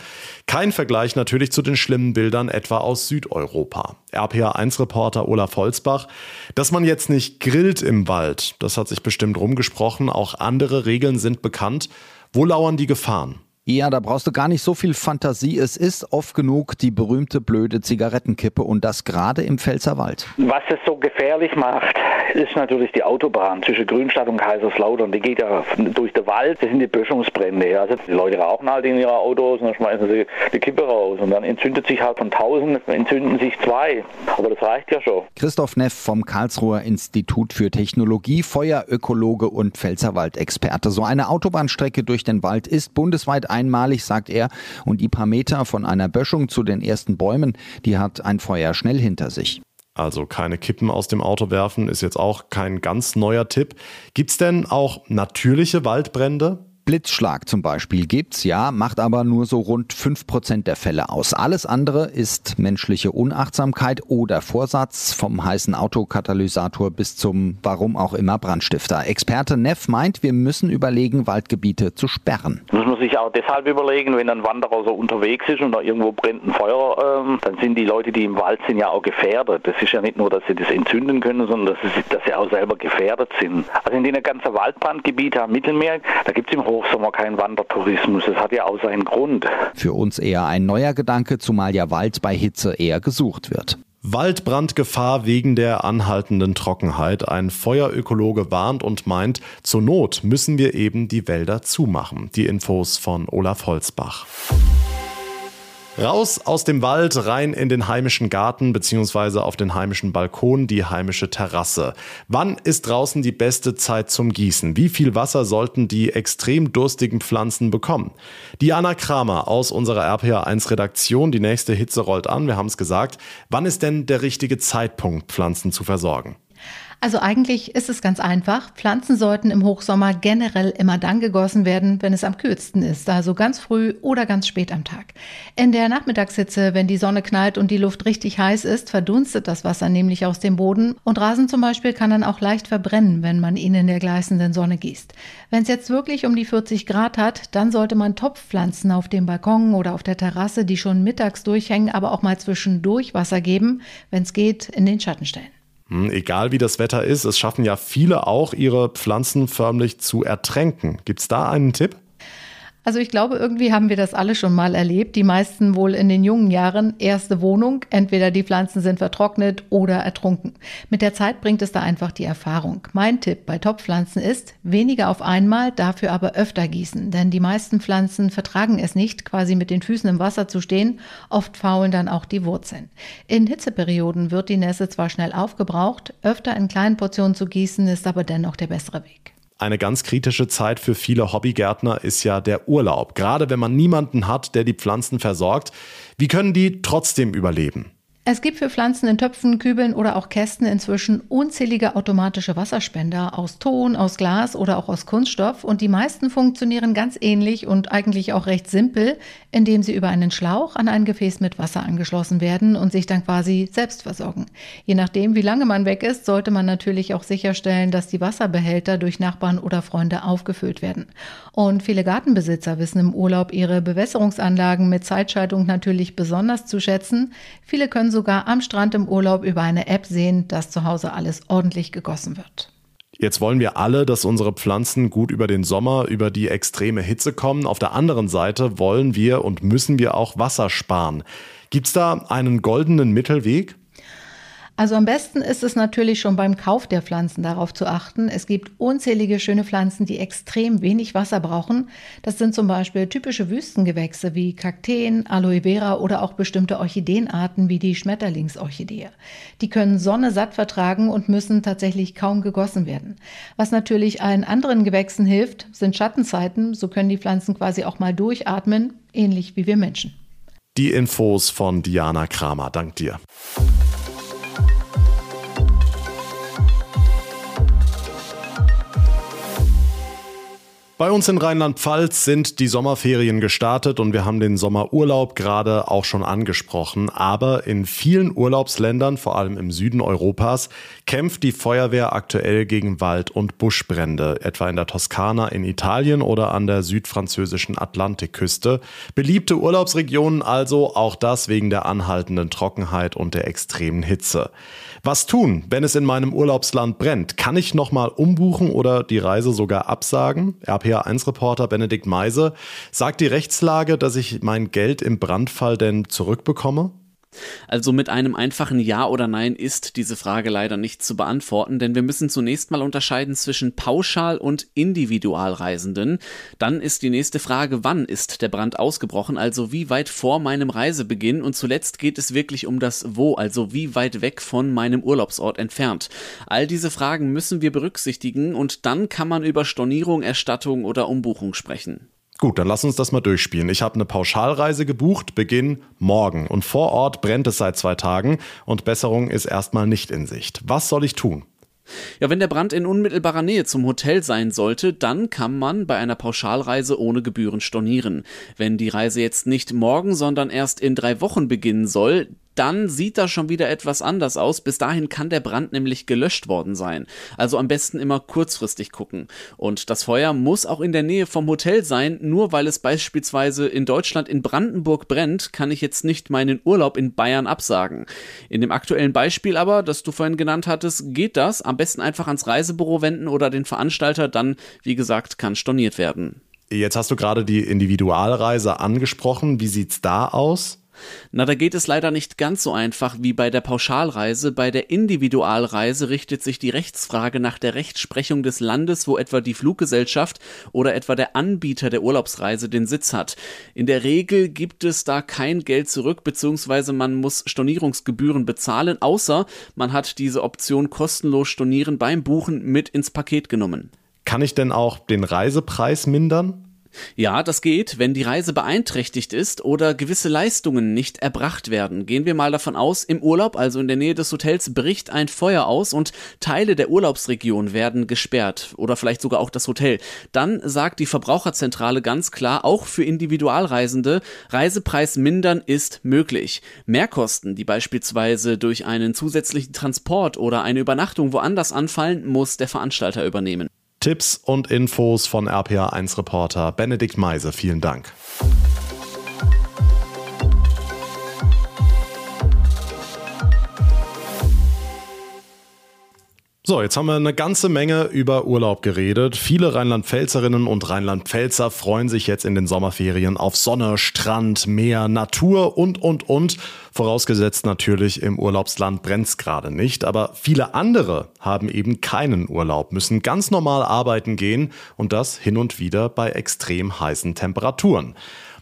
Kein Vergleich natürlich zu den schlimmen Bildern etwa aus Südeuropa. RPA1-Reporter Olaf Holzbach. Dass man jetzt nicht grillt im Wald. Das hat sich bestimmt rumgesprochen. Auch andere Regeln sind bekannt. Wo lauern die Gefahren? Ja, da brauchst du gar nicht so viel Fantasie. Es ist oft genug die berühmte blöde Zigarettenkippe und das gerade im Pfälzerwald. Was es so gefährlich macht, ist natürlich die Autobahn zwischen Grünstadt und Kaiserslautern. Die geht ja durch den Wald, das sind die Böschungsbrände. Also die Leute rauchen halt in ihre Autos und dann schmeißen sie die Kippe raus und dann entzündet sich halt von tausend, entzünden sich zwei. Aber das reicht ja schon. Christoph Neff vom Karlsruher Institut für Technologie, Feuerökologe und Pfälzerwaldexperte. So eine Autobahnstrecke durch den Wald ist bundesweit einmalig, sagt er. Und die paar Meter von einer Böschung zu den ersten Bäumen, die hat ein Feuer schnell hinter sich. Also keine Kippen aus dem Auto werfen ist jetzt auch kein ganz neuer Tipp. Gibt es denn auch natürliche Waldbrände? Blitzschlag zum Beispiel gibt's, ja, macht aber nur so rund 5% der Fälle aus. Alles andere ist menschliche Unachtsamkeit oder Vorsatz vom heißen Autokatalysator bis zum warum auch immer Brandstifter. Experte Neff meint, wir müssen überlegen, Waldgebiete zu sperren. Muss man sich auch deshalb überlegen, wenn ein Wanderer so unterwegs ist und da irgendwo brennt ein Feuer, ähm, dann sind die Leute, die im Wald sind, ja auch gefährdet. Das ist ja nicht nur, dass sie das entzünden können, sondern dass sie, dass sie auch selber gefährdet sind. Also in den ganzen Waldbrandgebieten am Mittelmeer, da gibt es im Hochsommer keinen Wandertourismus. Das hat ja auch seinen Grund. Für uns eher ein neuer Gedanke, zumal ja Wald bei Hitze eher gesucht wird. Waldbrandgefahr wegen der anhaltenden Trockenheit. Ein Feuerökologe warnt und meint, zur Not müssen wir eben die Wälder zumachen. Die Infos von Olaf Holzbach. Raus aus dem Wald, rein in den heimischen Garten bzw. auf den heimischen Balkon, die heimische Terrasse. Wann ist draußen die beste Zeit zum Gießen? Wie viel Wasser sollten die extrem durstigen Pflanzen bekommen? Diana Kramer aus unserer RPA1 Redaktion, die nächste Hitze rollt an, wir haben es gesagt. Wann ist denn der richtige Zeitpunkt, Pflanzen zu versorgen? Also eigentlich ist es ganz einfach. Pflanzen sollten im Hochsommer generell immer dann gegossen werden, wenn es am kühlsten ist, also ganz früh oder ganz spät am Tag. In der Nachmittagshitze, wenn die Sonne knallt und die Luft richtig heiß ist, verdunstet das Wasser nämlich aus dem Boden und Rasen zum Beispiel kann dann auch leicht verbrennen, wenn man ihn in der gleißenden Sonne gießt. Wenn es jetzt wirklich um die 40 Grad hat, dann sollte man Topfpflanzen auf dem Balkon oder auf der Terrasse, die schon mittags durchhängen, aber auch mal zwischendurch Wasser geben, wenn es geht, in den Schatten stellen. Hm, egal wie das Wetter ist, es schaffen ja viele auch, ihre Pflanzen förmlich zu ertränken. Gibt es da einen Tipp? Also ich glaube, irgendwie haben wir das alle schon mal erlebt. Die meisten wohl in den jungen Jahren. Erste Wohnung, entweder die Pflanzen sind vertrocknet oder ertrunken. Mit der Zeit bringt es da einfach die Erfahrung. Mein Tipp bei Topfpflanzen ist, weniger auf einmal, dafür aber öfter gießen. Denn die meisten Pflanzen vertragen es nicht, quasi mit den Füßen im Wasser zu stehen. Oft faulen dann auch die Wurzeln. In Hitzeperioden wird die Nässe zwar schnell aufgebraucht, öfter in kleinen Portionen zu gießen ist aber dennoch der bessere Weg. Eine ganz kritische Zeit für viele Hobbygärtner ist ja der Urlaub, gerade wenn man niemanden hat, der die Pflanzen versorgt. Wie können die trotzdem überleben? Es gibt für Pflanzen in Töpfen, Kübeln oder auch Kästen inzwischen unzählige automatische Wasserspender aus Ton, aus Glas oder auch aus Kunststoff und die meisten funktionieren ganz ähnlich und eigentlich auch recht simpel, indem sie über einen Schlauch an ein Gefäß mit Wasser angeschlossen werden und sich dann quasi selbst versorgen. Je nachdem, wie lange man weg ist, sollte man natürlich auch sicherstellen, dass die Wasserbehälter durch Nachbarn oder Freunde aufgefüllt werden. Und viele Gartenbesitzer wissen im Urlaub ihre Bewässerungsanlagen mit Zeitschaltung natürlich besonders zu schätzen. Viele können sogar am Strand im Urlaub über eine App sehen, dass zu Hause alles ordentlich gegossen wird. Jetzt wollen wir alle, dass unsere Pflanzen gut über den Sommer, über die extreme Hitze kommen. Auf der anderen Seite wollen wir und müssen wir auch Wasser sparen. Gibt es da einen goldenen Mittelweg? Also am besten ist es natürlich schon beim Kauf der Pflanzen darauf zu achten. Es gibt unzählige schöne Pflanzen, die extrem wenig Wasser brauchen. Das sind zum Beispiel typische Wüstengewächse wie Kakteen, Aloe Vera oder auch bestimmte Orchideenarten wie die Schmetterlingsorchidee. Die können Sonne satt vertragen und müssen tatsächlich kaum gegossen werden. Was natürlich allen anderen Gewächsen hilft, sind Schattenzeiten. So können die Pflanzen quasi auch mal durchatmen, ähnlich wie wir Menschen. Die Infos von Diana Kramer. Dank dir. Bei uns in Rheinland-Pfalz sind die Sommerferien gestartet und wir haben den Sommerurlaub gerade auch schon angesprochen. Aber in vielen Urlaubsländern, vor allem im Süden Europas, kämpft die Feuerwehr aktuell gegen Wald- und Buschbrände, etwa in der Toskana in Italien oder an der südfranzösischen Atlantikküste. Beliebte Urlaubsregionen also, auch das wegen der anhaltenden Trockenheit und der extremen Hitze. Was tun, wenn es in meinem Urlaubsland brennt? Kann ich nochmal umbuchen oder die Reise sogar absagen? RPA1-Reporter Benedikt Meise sagt die Rechtslage, dass ich mein Geld im Brandfall denn zurückbekomme? Also mit einem einfachen Ja oder Nein ist diese Frage leider nicht zu beantworten, denn wir müssen zunächst mal unterscheiden zwischen Pauschal- und Individualreisenden. Dann ist die nächste Frage, wann ist der Brand ausgebrochen, also wie weit vor meinem Reisebeginn und zuletzt geht es wirklich um das Wo, also wie weit weg von meinem Urlaubsort entfernt. All diese Fragen müssen wir berücksichtigen und dann kann man über Stornierung, Erstattung oder Umbuchung sprechen. Gut, dann lass uns das mal durchspielen. Ich habe eine Pauschalreise gebucht, Beginn morgen. Und vor Ort brennt es seit zwei Tagen und Besserung ist erstmal nicht in Sicht. Was soll ich tun? Ja, wenn der Brand in unmittelbarer Nähe zum Hotel sein sollte, dann kann man bei einer Pauschalreise ohne Gebühren stornieren. Wenn die Reise jetzt nicht morgen, sondern erst in drei Wochen beginnen soll, dann sieht das schon wieder etwas anders aus. Bis dahin kann der Brand nämlich gelöscht worden sein. Also am besten immer kurzfristig gucken. Und das Feuer muss auch in der Nähe vom Hotel sein. Nur weil es beispielsweise in Deutschland in Brandenburg brennt, kann ich jetzt nicht meinen Urlaub in Bayern absagen. In dem aktuellen Beispiel aber, das du vorhin genannt hattest, geht das. Am besten einfach ans Reisebüro wenden oder den Veranstalter. Dann, wie gesagt, kann storniert werden. Jetzt hast du gerade die Individualreise angesprochen. Wie sieht's da aus? Na, da geht es leider nicht ganz so einfach wie bei der Pauschalreise. Bei der Individualreise richtet sich die Rechtsfrage nach der Rechtsprechung des Landes, wo etwa die Fluggesellschaft oder etwa der Anbieter der Urlaubsreise den Sitz hat. In der Regel gibt es da kein Geld zurück, beziehungsweise man muss Stornierungsgebühren bezahlen, außer man hat diese Option kostenlos stornieren beim Buchen mit ins Paket genommen. Kann ich denn auch den Reisepreis mindern? Ja, das geht, wenn die Reise beeinträchtigt ist oder gewisse Leistungen nicht erbracht werden. Gehen wir mal davon aus, im Urlaub, also in der Nähe des Hotels, bricht ein Feuer aus und Teile der Urlaubsregion werden gesperrt oder vielleicht sogar auch das Hotel. Dann sagt die Verbraucherzentrale ganz klar, auch für Individualreisende, Reisepreis mindern ist möglich. Mehrkosten, die beispielsweise durch einen zusätzlichen Transport oder eine Übernachtung woanders anfallen, muss der Veranstalter übernehmen. Tipps und Infos von RPA1-Reporter Benedikt Meise. Vielen Dank. So, jetzt haben wir eine ganze Menge über Urlaub geredet. Viele Rheinland-Pfälzerinnen und Rheinland-Pfälzer freuen sich jetzt in den Sommerferien auf Sonne, Strand, Meer, Natur und, und, und. Vorausgesetzt natürlich, im Urlaubsland brennt's gerade nicht. Aber viele andere haben eben keinen Urlaub, müssen ganz normal arbeiten gehen und das hin und wieder bei extrem heißen Temperaturen.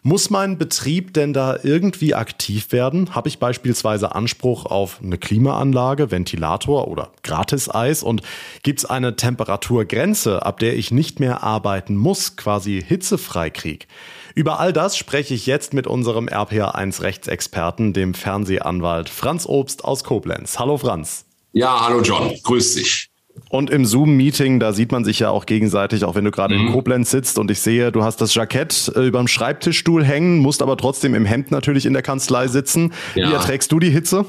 Muss mein Betrieb denn da irgendwie aktiv werden? Habe ich beispielsweise Anspruch auf eine Klimaanlage, Ventilator oder Gratiseis? Und gibt es eine Temperaturgrenze, ab der ich nicht mehr arbeiten muss, quasi hitzefrei krieg? Über all das spreche ich jetzt mit unserem RPA1 Rechtsexperten, dem Fernsehanwalt Franz Obst aus Koblenz. Hallo Franz. Ja, hallo John, grüß dich. Und im Zoom-Meeting, da sieht man sich ja auch gegenseitig, auch wenn du gerade mhm. in Koblenz sitzt und ich sehe, du hast das Jackett äh, überm Schreibtischstuhl hängen, musst aber trotzdem im Hemd natürlich in der Kanzlei sitzen. Ja. Wie erträgst du die Hitze?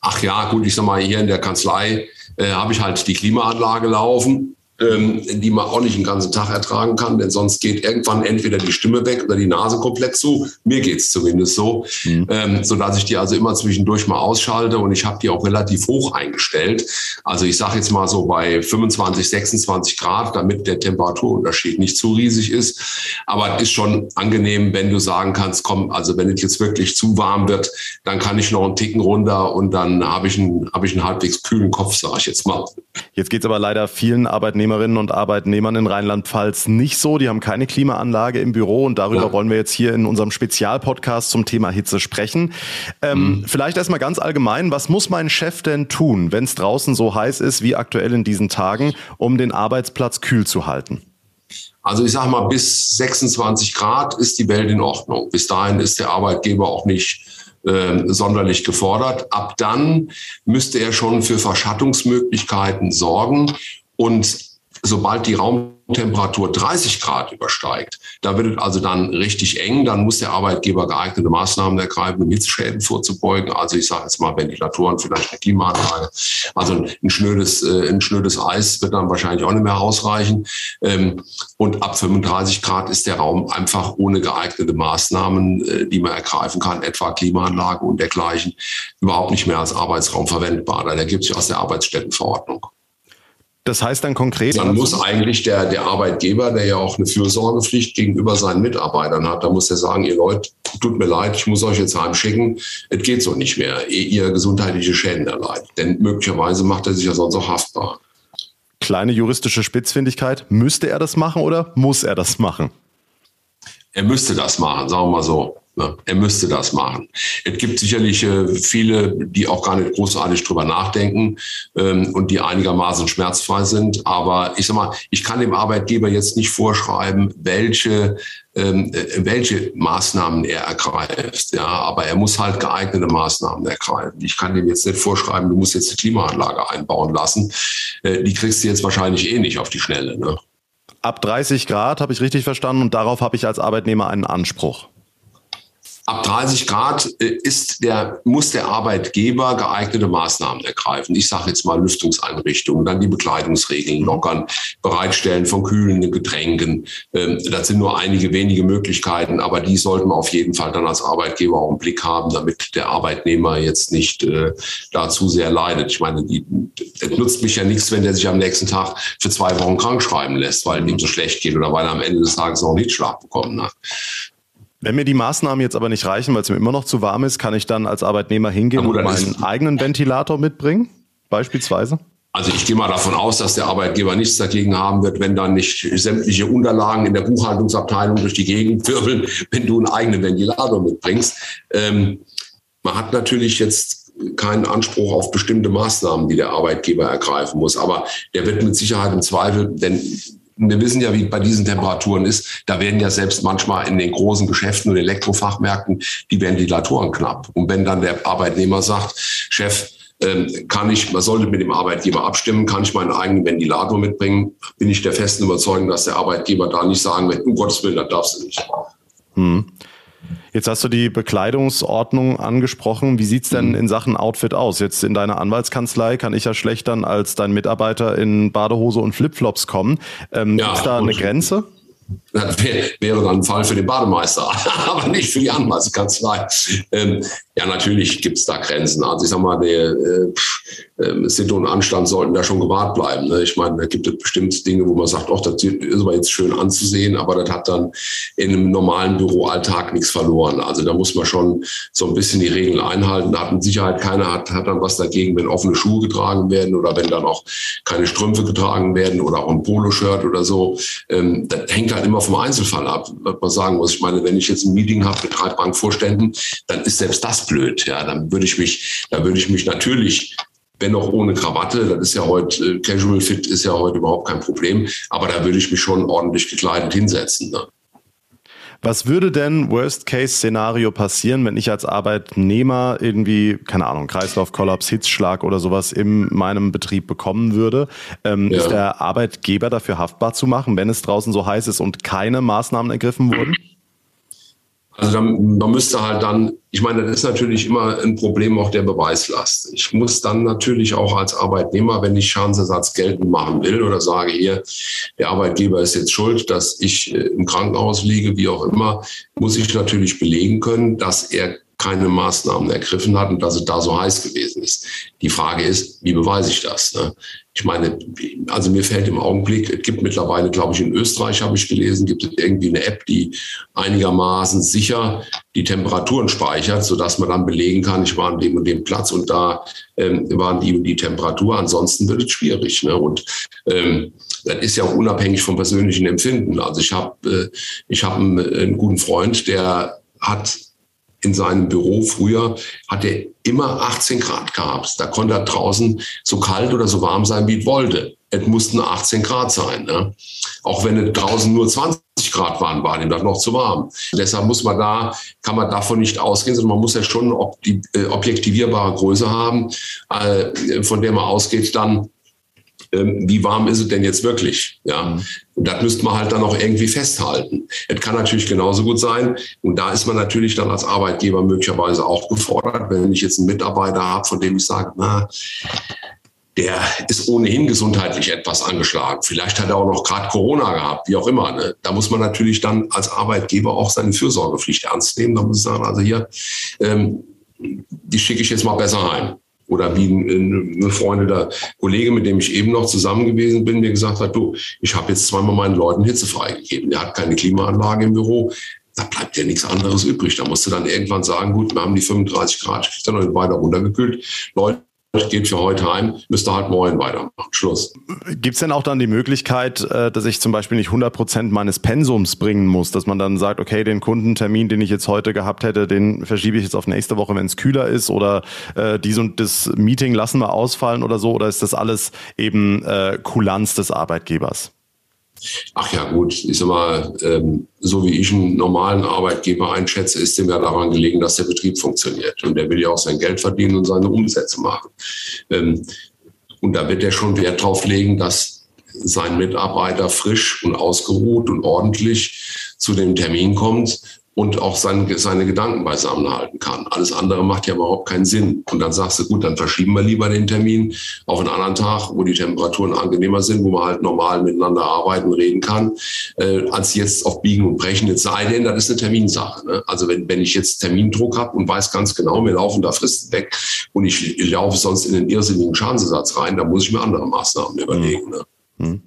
Ach ja, gut, ich sag mal, hier in der Kanzlei äh, habe ich halt die Klimaanlage laufen die man auch nicht den ganzen Tag ertragen kann, denn sonst geht irgendwann entweder die Stimme weg oder die Nase komplett zu. Mir geht's zumindest so, mhm. ähm, so dass ich die also immer zwischendurch mal ausschalte und ich habe die auch relativ hoch eingestellt. Also ich sage jetzt mal so bei 25, 26 Grad, damit der Temperaturunterschied nicht zu riesig ist. Aber ist schon angenehm, wenn du sagen kannst, komm, also wenn es jetzt wirklich zu warm wird, dann kann ich noch einen Ticken runter und dann habe ich einen, habe ich einen halbwegs kühlen Kopf, sage ich jetzt mal. Jetzt geht's aber leider vielen Arbeitnehmerinnen und Arbeitnehmern in Rheinland-Pfalz nicht so. Die haben keine Klimaanlage im Büro und darüber ja. wollen wir jetzt hier in unserem Spezialpodcast zum Thema Hitze sprechen. Ähm, mhm. Vielleicht erstmal ganz allgemein, was muss mein Chef denn tun, wenn es draußen so heiß ist wie aktuell in diesen Tagen, um den Arbeitsplatz kühl zu halten? Also ich sage mal, bis 26 Grad ist die Welt in Ordnung. Bis dahin ist der Arbeitgeber auch nicht äh, sonderlich gefordert. Ab dann müsste er schon für Verschattungsmöglichkeiten sorgen und sobald die Raum Raumtemperatur 30 Grad übersteigt, da wird es also dann richtig eng. Dann muss der Arbeitgeber geeignete Maßnahmen ergreifen, um Hitzschäden vorzubeugen. Also ich sage jetzt mal Ventilatoren, vielleicht eine Klimaanlage. Also ein schnödes, äh, ein schnödes Eis wird dann wahrscheinlich auch nicht mehr ausreichen. Ähm, und ab 35 Grad ist der Raum einfach ohne geeignete Maßnahmen, äh, die man ergreifen kann, etwa Klimaanlage und dergleichen, überhaupt nicht mehr als Arbeitsraum verwendbar. Da ergibt sich aus der Arbeitsstättenverordnung. Das heißt dann konkret. Dann muss eigentlich der, der Arbeitgeber, der ja auch eine Fürsorgepflicht gegenüber seinen Mitarbeitern hat, da muss er sagen, ihr Leute, tut mir leid, ich muss euch jetzt heimschicken. Es geht so nicht mehr, ehe ihr gesundheitliche Schäden erleidet. Denn möglicherweise macht er sich ja sonst auch haftbar. Kleine juristische Spitzfindigkeit. Müsste er das machen oder muss er das machen? Er müsste das machen, sagen wir mal so. Ne? Er müsste das machen. Es gibt sicherlich äh, viele, die auch gar nicht großartig drüber nachdenken ähm, und die einigermaßen schmerzfrei sind. Aber ich sag mal, ich kann dem Arbeitgeber jetzt nicht vorschreiben, welche ähm, äh, welche Maßnahmen er ergreift. Ja, aber er muss halt geeignete Maßnahmen ergreifen. Ich kann dem jetzt nicht vorschreiben, du musst jetzt eine Klimaanlage einbauen lassen. Äh, die kriegst du jetzt wahrscheinlich eh nicht auf die Schnelle. Ne? Ab 30 Grad habe ich richtig verstanden und darauf habe ich als Arbeitnehmer einen Anspruch. Ab 30 Grad äh, ist der, muss der Arbeitgeber geeignete Maßnahmen ergreifen. Ich sage jetzt mal Lüftungseinrichtungen, dann die Bekleidungsregeln lockern, Bereitstellen von kühlenden Getränken. Ähm, das sind nur einige wenige Möglichkeiten, aber die sollten wir auf jeden Fall dann als Arbeitgeber auch im Blick haben, damit der Arbeitnehmer jetzt nicht äh, dazu sehr leidet. Ich meine, die, es nutzt mich ja nichts, wenn der sich am nächsten Tag für zwei Wochen krank schreiben lässt, weil ihm so schlecht geht oder weil er am Ende des Tages noch nicht Schlag bekommen hat. Wenn mir die Maßnahmen jetzt aber nicht reichen, weil es mir immer noch zu warm ist, kann ich dann als Arbeitnehmer hingehen gut, und meinen eigenen Ventilator mitbringen, beispielsweise? Also ich gehe mal davon aus, dass der Arbeitgeber nichts dagegen haben wird, wenn dann nicht sämtliche Unterlagen in der Buchhaltungsabteilung durch die Gegend wirbeln, wenn du einen eigenen Ventilator mitbringst. Ähm, man hat natürlich jetzt keinen Anspruch auf bestimmte Maßnahmen, die der Arbeitgeber ergreifen muss. Aber der wird mit Sicherheit im Zweifel, denn wir wissen ja, wie bei diesen Temperaturen ist, da werden ja selbst manchmal in den großen Geschäften und Elektrofachmärkten die Ventilatoren knapp. Und wenn dann der Arbeitnehmer sagt, Chef, ähm, kann ich, man sollte mit dem Arbeitgeber abstimmen, kann ich meinen eigenen Ventilator mitbringen, bin ich der festen Überzeugung, dass der Arbeitgeber da nicht sagen wird, um Gottes Willen, das darfst du nicht. Hm. Jetzt hast du die Bekleidungsordnung angesprochen. Wie sieht's denn mhm. in Sachen Outfit aus? Jetzt in deiner Anwaltskanzlei kann ich ja schlecht dann als dein Mitarbeiter in Badehose und Flipflops kommen. Ähm, ja, Gibt da eine Grenze? Das wäre dann ein Fall für den Bademeister, [LAUGHS] aber nicht für die Anwaltskanzlei. Ähm, ja, natürlich gibt es da Grenzen. Also ich sag mal, der äh, äh, Sitte und Anstand sollten da schon gewahrt bleiben. Ne? Ich meine, da gibt es bestimmt Dinge, wo man sagt, ach, das ist aber jetzt schön anzusehen, aber das hat dann in einem normalen Büroalltag nichts verloren. Also da muss man schon so ein bisschen die Regeln einhalten. Da hat mit Sicherheit keiner hat, hat dann was dagegen, wenn offene Schuhe getragen werden oder wenn dann auch keine Strümpfe getragen werden oder auch ein Poloshirt oder so. Ähm, das hängt halt immer vom Einzelfall ab, was man sagen muss. Ich meine, wenn ich jetzt ein Meeting habe mit drei Bankvorständen, dann ist selbst das blöd. Ja, dann würde ich mich, da würde ich mich natürlich wenn auch ohne Krawatte, das ist ja heute, äh, Casual Fit ist ja heute überhaupt kein Problem, aber da würde ich mich schon ordentlich gekleidet hinsetzen. Ne? Was würde denn Worst-Case-Szenario passieren, wenn ich als Arbeitnehmer irgendwie, keine Ahnung, Kreislaufkollaps, Hitzschlag oder sowas in meinem Betrieb bekommen würde? Ähm, ja. Ist der Arbeitgeber dafür haftbar zu machen, wenn es draußen so heiß ist und keine Maßnahmen ergriffen wurden? Also dann, man müsste halt dann, ich meine, das ist natürlich immer ein Problem auch der Beweislast. Ich muss dann natürlich auch als Arbeitnehmer, wenn ich Schadensersatz geltend machen will oder sage hier, der Arbeitgeber ist jetzt schuld, dass ich äh, im Krankenhaus liege, wie auch immer, muss ich natürlich belegen können, dass er keine Maßnahmen ergriffen hat und dass es da so heiß gewesen ist. Die Frage ist, wie beweise ich das? Ne? Ich meine, also mir fällt im Augenblick, es gibt mittlerweile, glaube ich, in Österreich habe ich gelesen, gibt es irgendwie eine App, die einigermaßen sicher die Temperaturen speichert, sodass man dann belegen kann, ich war an dem und dem Platz und da ähm, waren die und die Temperatur. Ansonsten wird es schwierig. Ne? Und ähm, das ist ja auch unabhängig vom persönlichen Empfinden. Also ich habe äh, ich hab einen, einen guten Freund, der hat in seinem Büro früher hat er immer 18 Grad gehabt. Da konnte er draußen so kalt oder so warm sein, wie es wollte. Es mussten 18 Grad sein. Ne? Auch wenn es draußen nur 20 Grad waren, war ihm das noch zu warm. Deshalb muss man da, kann man davon nicht ausgehen, sondern man muss ja schon eine äh, objektivierbare Größe haben, äh, von der man ausgeht, dann ähm, wie warm ist es denn jetzt wirklich? Ja, mhm. und das müsste man halt dann auch irgendwie festhalten. Es kann natürlich genauso gut sein, und da ist man natürlich dann als Arbeitgeber möglicherweise auch gefordert, wenn ich jetzt einen Mitarbeiter habe, von dem ich sage, na, der ist ohnehin gesundheitlich etwas angeschlagen. Vielleicht hat er auch noch gerade Corona gehabt, wie auch immer. Ne? Da muss man natürlich dann als Arbeitgeber auch seine Fürsorgepflicht ernst nehmen. Da muss ich sagen, also hier, ähm, die schicke ich jetzt mal besser heim. Oder wie ein befreundeter Kollege, mit dem ich eben noch zusammen gewesen bin, mir gesagt hat, du, ich habe jetzt zweimal meinen Leuten Hitze freigegeben. Der hat keine Klimaanlage im Büro. Da bleibt ja nichts anderes übrig. Da musst du dann irgendwann sagen, gut, wir haben die 35 Grad, ich kriege dann noch weiter runtergekühlt. Leute, geht für heute heim, müsste halt morgen weitermachen. Schluss. Gibt es denn auch dann die Möglichkeit, äh, dass ich zum Beispiel nicht 100 Prozent meines Pensums bringen muss, dass man dann sagt, okay, den Kundentermin, den ich jetzt heute gehabt hätte, den verschiebe ich jetzt auf nächste Woche, wenn es kühler ist oder äh, dies und das Meeting lassen wir ausfallen oder so oder ist das alles eben äh, Kulanz des Arbeitgebers? Ach ja, gut, ich sag mal, ähm, so wie ich einen normalen Arbeitgeber einschätze, ist dem ja daran gelegen, dass der Betrieb funktioniert. Und der will ja auch sein Geld verdienen und seine Umsätze machen. Ähm, und da wird er schon Wert drauf legen, dass sein Mitarbeiter frisch und ausgeruht und ordentlich zu dem Termin kommt und auch seine, seine Gedanken beisammen halten kann. Alles andere macht ja überhaupt keinen Sinn. Und dann sagst du, gut, dann verschieben wir lieber den Termin auf einen anderen Tag, wo die Temperaturen angenehmer sind, wo man halt normal miteinander arbeiten, reden kann, äh, als jetzt auf Biegen und Brechen. Jetzt sei denn, das ist eine Terminsache. Ne? Also wenn, wenn ich jetzt Termindruck habe und weiß ganz genau, mir laufen da Fristen weg und ich, laufe sonst in den irrsinnigen Schadensersatz rein, dann muss ich mir andere Maßnahmen überlegen. Ne? Mhm.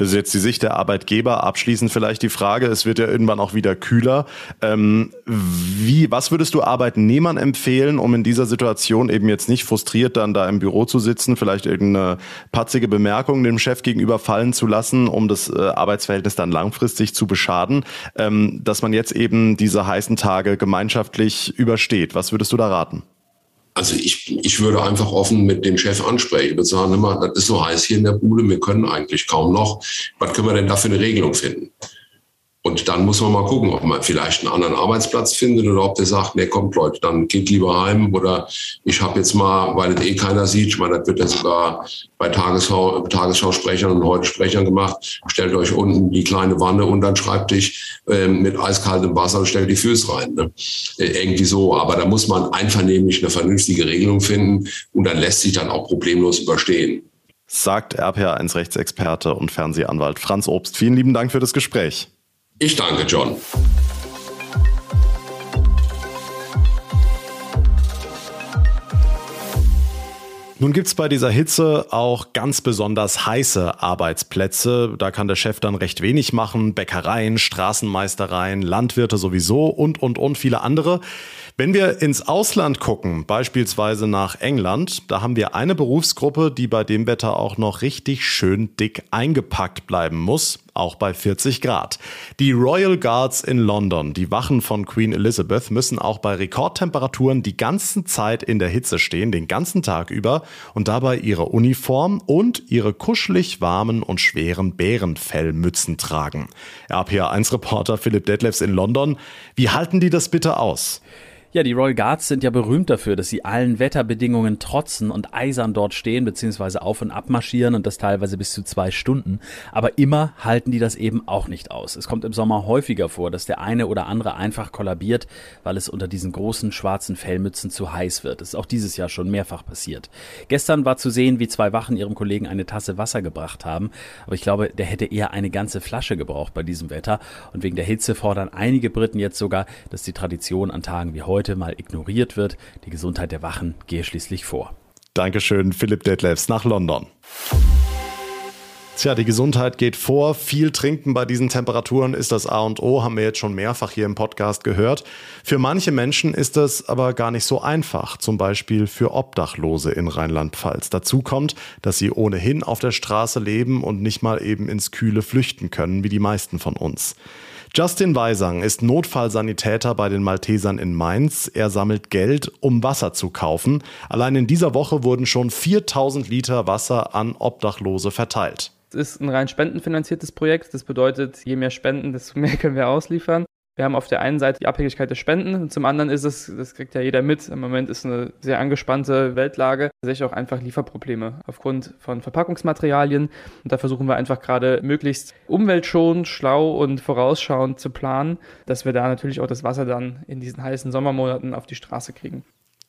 Das ist jetzt die Sicht der Arbeitgeber. Abschließend vielleicht die Frage, es wird ja irgendwann auch wieder kühler. Ähm, wie, was würdest du Arbeitnehmern empfehlen, um in dieser Situation eben jetzt nicht frustriert dann da im Büro zu sitzen, vielleicht irgendeine patzige Bemerkung dem Chef gegenüber fallen zu lassen, um das äh, Arbeitsverhältnis dann langfristig zu beschaden, ähm, dass man jetzt eben diese heißen Tage gemeinschaftlich übersteht? Was würdest du da raten? Also ich, ich würde einfach offen mit dem Chef ansprechen. Ich würde sagen, immer, das ist so heiß hier in der Bude, wir können eigentlich kaum noch. Was können wir denn da für eine Regelung finden? Und dann muss man mal gucken, ob man vielleicht einen anderen Arbeitsplatz findet oder ob der sagt, nee, kommt Leute, dann geht lieber heim oder ich habe jetzt mal, weil es eh keiner sieht, ich meine, das wird ja sogar bei Tagesschau, Tagesschausprechern und heute Sprechern gemacht, stellt euch unten die kleine Wanne und dann schreibt dich äh, mit eiskaltem Wasser und stellt die Füße rein. Ne? Äh, irgendwie so, aber da muss man einvernehmlich eine vernünftige Regelung finden und dann lässt sich dann auch problemlos überstehen. Sagt RPA1 Rechtsexperte und Fernsehanwalt Franz Obst. Vielen lieben Dank für das Gespräch. Ich danke, John. Nun gibt es bei dieser Hitze auch ganz besonders heiße Arbeitsplätze. Da kann der Chef dann recht wenig machen. Bäckereien, Straßenmeistereien, Landwirte sowieso und, und, und viele andere. Wenn wir ins Ausland gucken, beispielsweise nach England, da haben wir eine Berufsgruppe, die bei dem Wetter auch noch richtig schön dick eingepackt bleiben muss, auch bei 40 Grad. Die Royal Guards in London, die Wachen von Queen Elizabeth, müssen auch bei Rekordtemperaturen die ganze Zeit in der Hitze stehen, den ganzen Tag über und dabei ihre Uniform und ihre kuschelig warmen und schweren Bärenfellmützen tragen. RPA1-Reporter Philipp Detlefs in London, wie halten die das bitte aus? Ja, die Royal Guards sind ja berühmt dafür, dass sie allen Wetterbedingungen trotzen und eisern dort stehen bzw. auf und ab marschieren und das teilweise bis zu zwei Stunden. Aber immer halten die das eben auch nicht aus. Es kommt im Sommer häufiger vor, dass der eine oder andere einfach kollabiert, weil es unter diesen großen schwarzen Fellmützen zu heiß wird. Das ist auch dieses Jahr schon mehrfach passiert. Gestern war zu sehen, wie zwei Wachen ihrem Kollegen eine Tasse Wasser gebracht haben. Aber ich glaube, der hätte eher eine ganze Flasche gebraucht bei diesem Wetter. Und wegen der Hitze fordern einige Briten jetzt sogar, dass die Tradition an Tagen wie heute heute mal ignoriert wird. Die Gesundheit der Wachen gehe schließlich vor. Dankeschön, Philipp Detlefs nach London. Tja, die Gesundheit geht vor. Viel trinken bei diesen Temperaturen ist das A und O, haben wir jetzt schon mehrfach hier im Podcast gehört. Für manche Menschen ist das aber gar nicht so einfach, zum Beispiel für Obdachlose in Rheinland-Pfalz. Dazu kommt, dass sie ohnehin auf der Straße leben und nicht mal eben ins Kühle flüchten können, wie die meisten von uns. Justin Weisang ist Notfallsanitäter bei den Maltesern in Mainz. Er sammelt Geld, um Wasser zu kaufen. Allein in dieser Woche wurden schon 4000 Liter Wasser an Obdachlose verteilt. Es ist ein rein spendenfinanziertes Projekt. Das bedeutet, je mehr Spenden, desto [LAUGHS] mehr können wir ausliefern. Wir haben auf der einen Seite die Abhängigkeit der Spenden und zum anderen ist es, das kriegt ja jeder mit, im Moment ist eine sehr angespannte Weltlage, tatsächlich auch einfach Lieferprobleme aufgrund von Verpackungsmaterialien. Und da versuchen wir einfach gerade möglichst umweltschonend, schlau und vorausschauend zu planen, dass wir da natürlich auch das Wasser dann in diesen heißen Sommermonaten auf die Straße kriegen.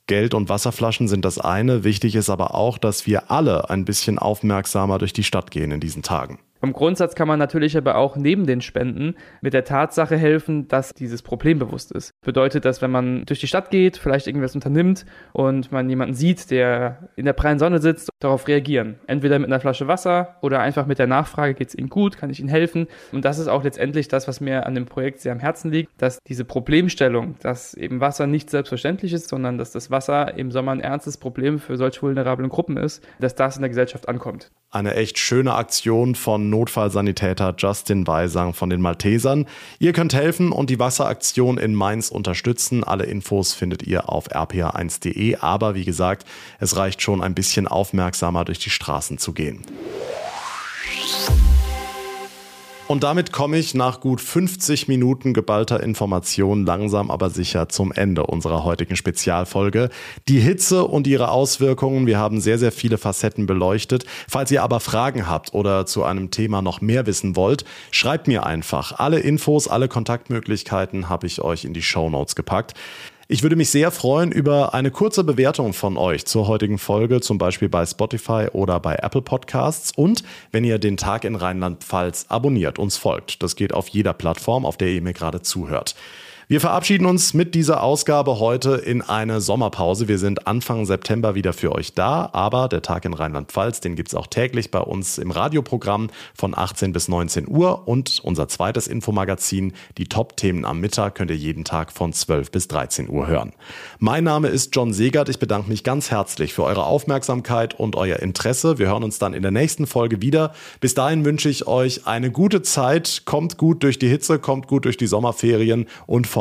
Geld und Wasserflaschen sind das eine. Wichtig ist aber auch, dass wir alle ein bisschen aufmerksamer durch die Stadt gehen in diesen Tagen. Vom Grundsatz kann man natürlich aber auch neben den Spenden mit der Tatsache helfen, dass dieses Problem bewusst ist. Bedeutet, dass wenn man durch die Stadt geht, vielleicht irgendwas unternimmt und man jemanden sieht, der in der prallen Sonne sitzt, darauf reagieren. Entweder mit einer Flasche Wasser oder einfach mit der Nachfrage, geht es Ihnen gut, kann ich Ihnen helfen? Und das ist auch letztendlich das, was mir an dem Projekt sehr am Herzen liegt, dass diese Problemstellung, dass eben Wasser nicht selbstverständlich ist, sondern dass das Wasser im Sommer ein ernstes Problem für solche vulnerablen Gruppen ist, dass das in der Gesellschaft ankommt. Eine echt schöne Aktion von Notfallsanitäter Justin Weisang von den Maltesern. Ihr könnt helfen und die Wasseraktion in Mainz unterstützen. Alle Infos findet ihr auf rpa1.de. Aber wie gesagt, es reicht schon ein bisschen aufmerksamer durch die Straßen zu gehen. Und damit komme ich nach gut 50 Minuten geballter Information langsam aber sicher zum Ende unserer heutigen Spezialfolge. Die Hitze und ihre Auswirkungen, wir haben sehr, sehr viele Facetten beleuchtet. Falls ihr aber Fragen habt oder zu einem Thema noch mehr wissen wollt, schreibt mir einfach. Alle Infos, alle Kontaktmöglichkeiten habe ich euch in die Show Notes gepackt. Ich würde mich sehr freuen über eine kurze Bewertung von euch zur heutigen Folge, zum Beispiel bei Spotify oder bei Apple Podcasts. Und wenn ihr den Tag in Rheinland-Pfalz abonniert, uns folgt. Das geht auf jeder Plattform, auf der ihr mir gerade zuhört. Wir verabschieden uns mit dieser Ausgabe heute in eine Sommerpause. Wir sind Anfang September wieder für euch da, aber der Tag in Rheinland-Pfalz, den gibt es auch täglich bei uns im Radioprogramm von 18 bis 19 Uhr und unser zweites Infomagazin, die Top-Themen am Mittag, könnt ihr jeden Tag von 12 bis 13 Uhr hören. Mein Name ist John Segert. Ich bedanke mich ganz herzlich für eure Aufmerksamkeit und euer Interesse. Wir hören uns dann in der nächsten Folge wieder. Bis dahin wünsche ich euch eine gute Zeit. Kommt gut durch die Hitze, kommt gut durch die Sommerferien und vor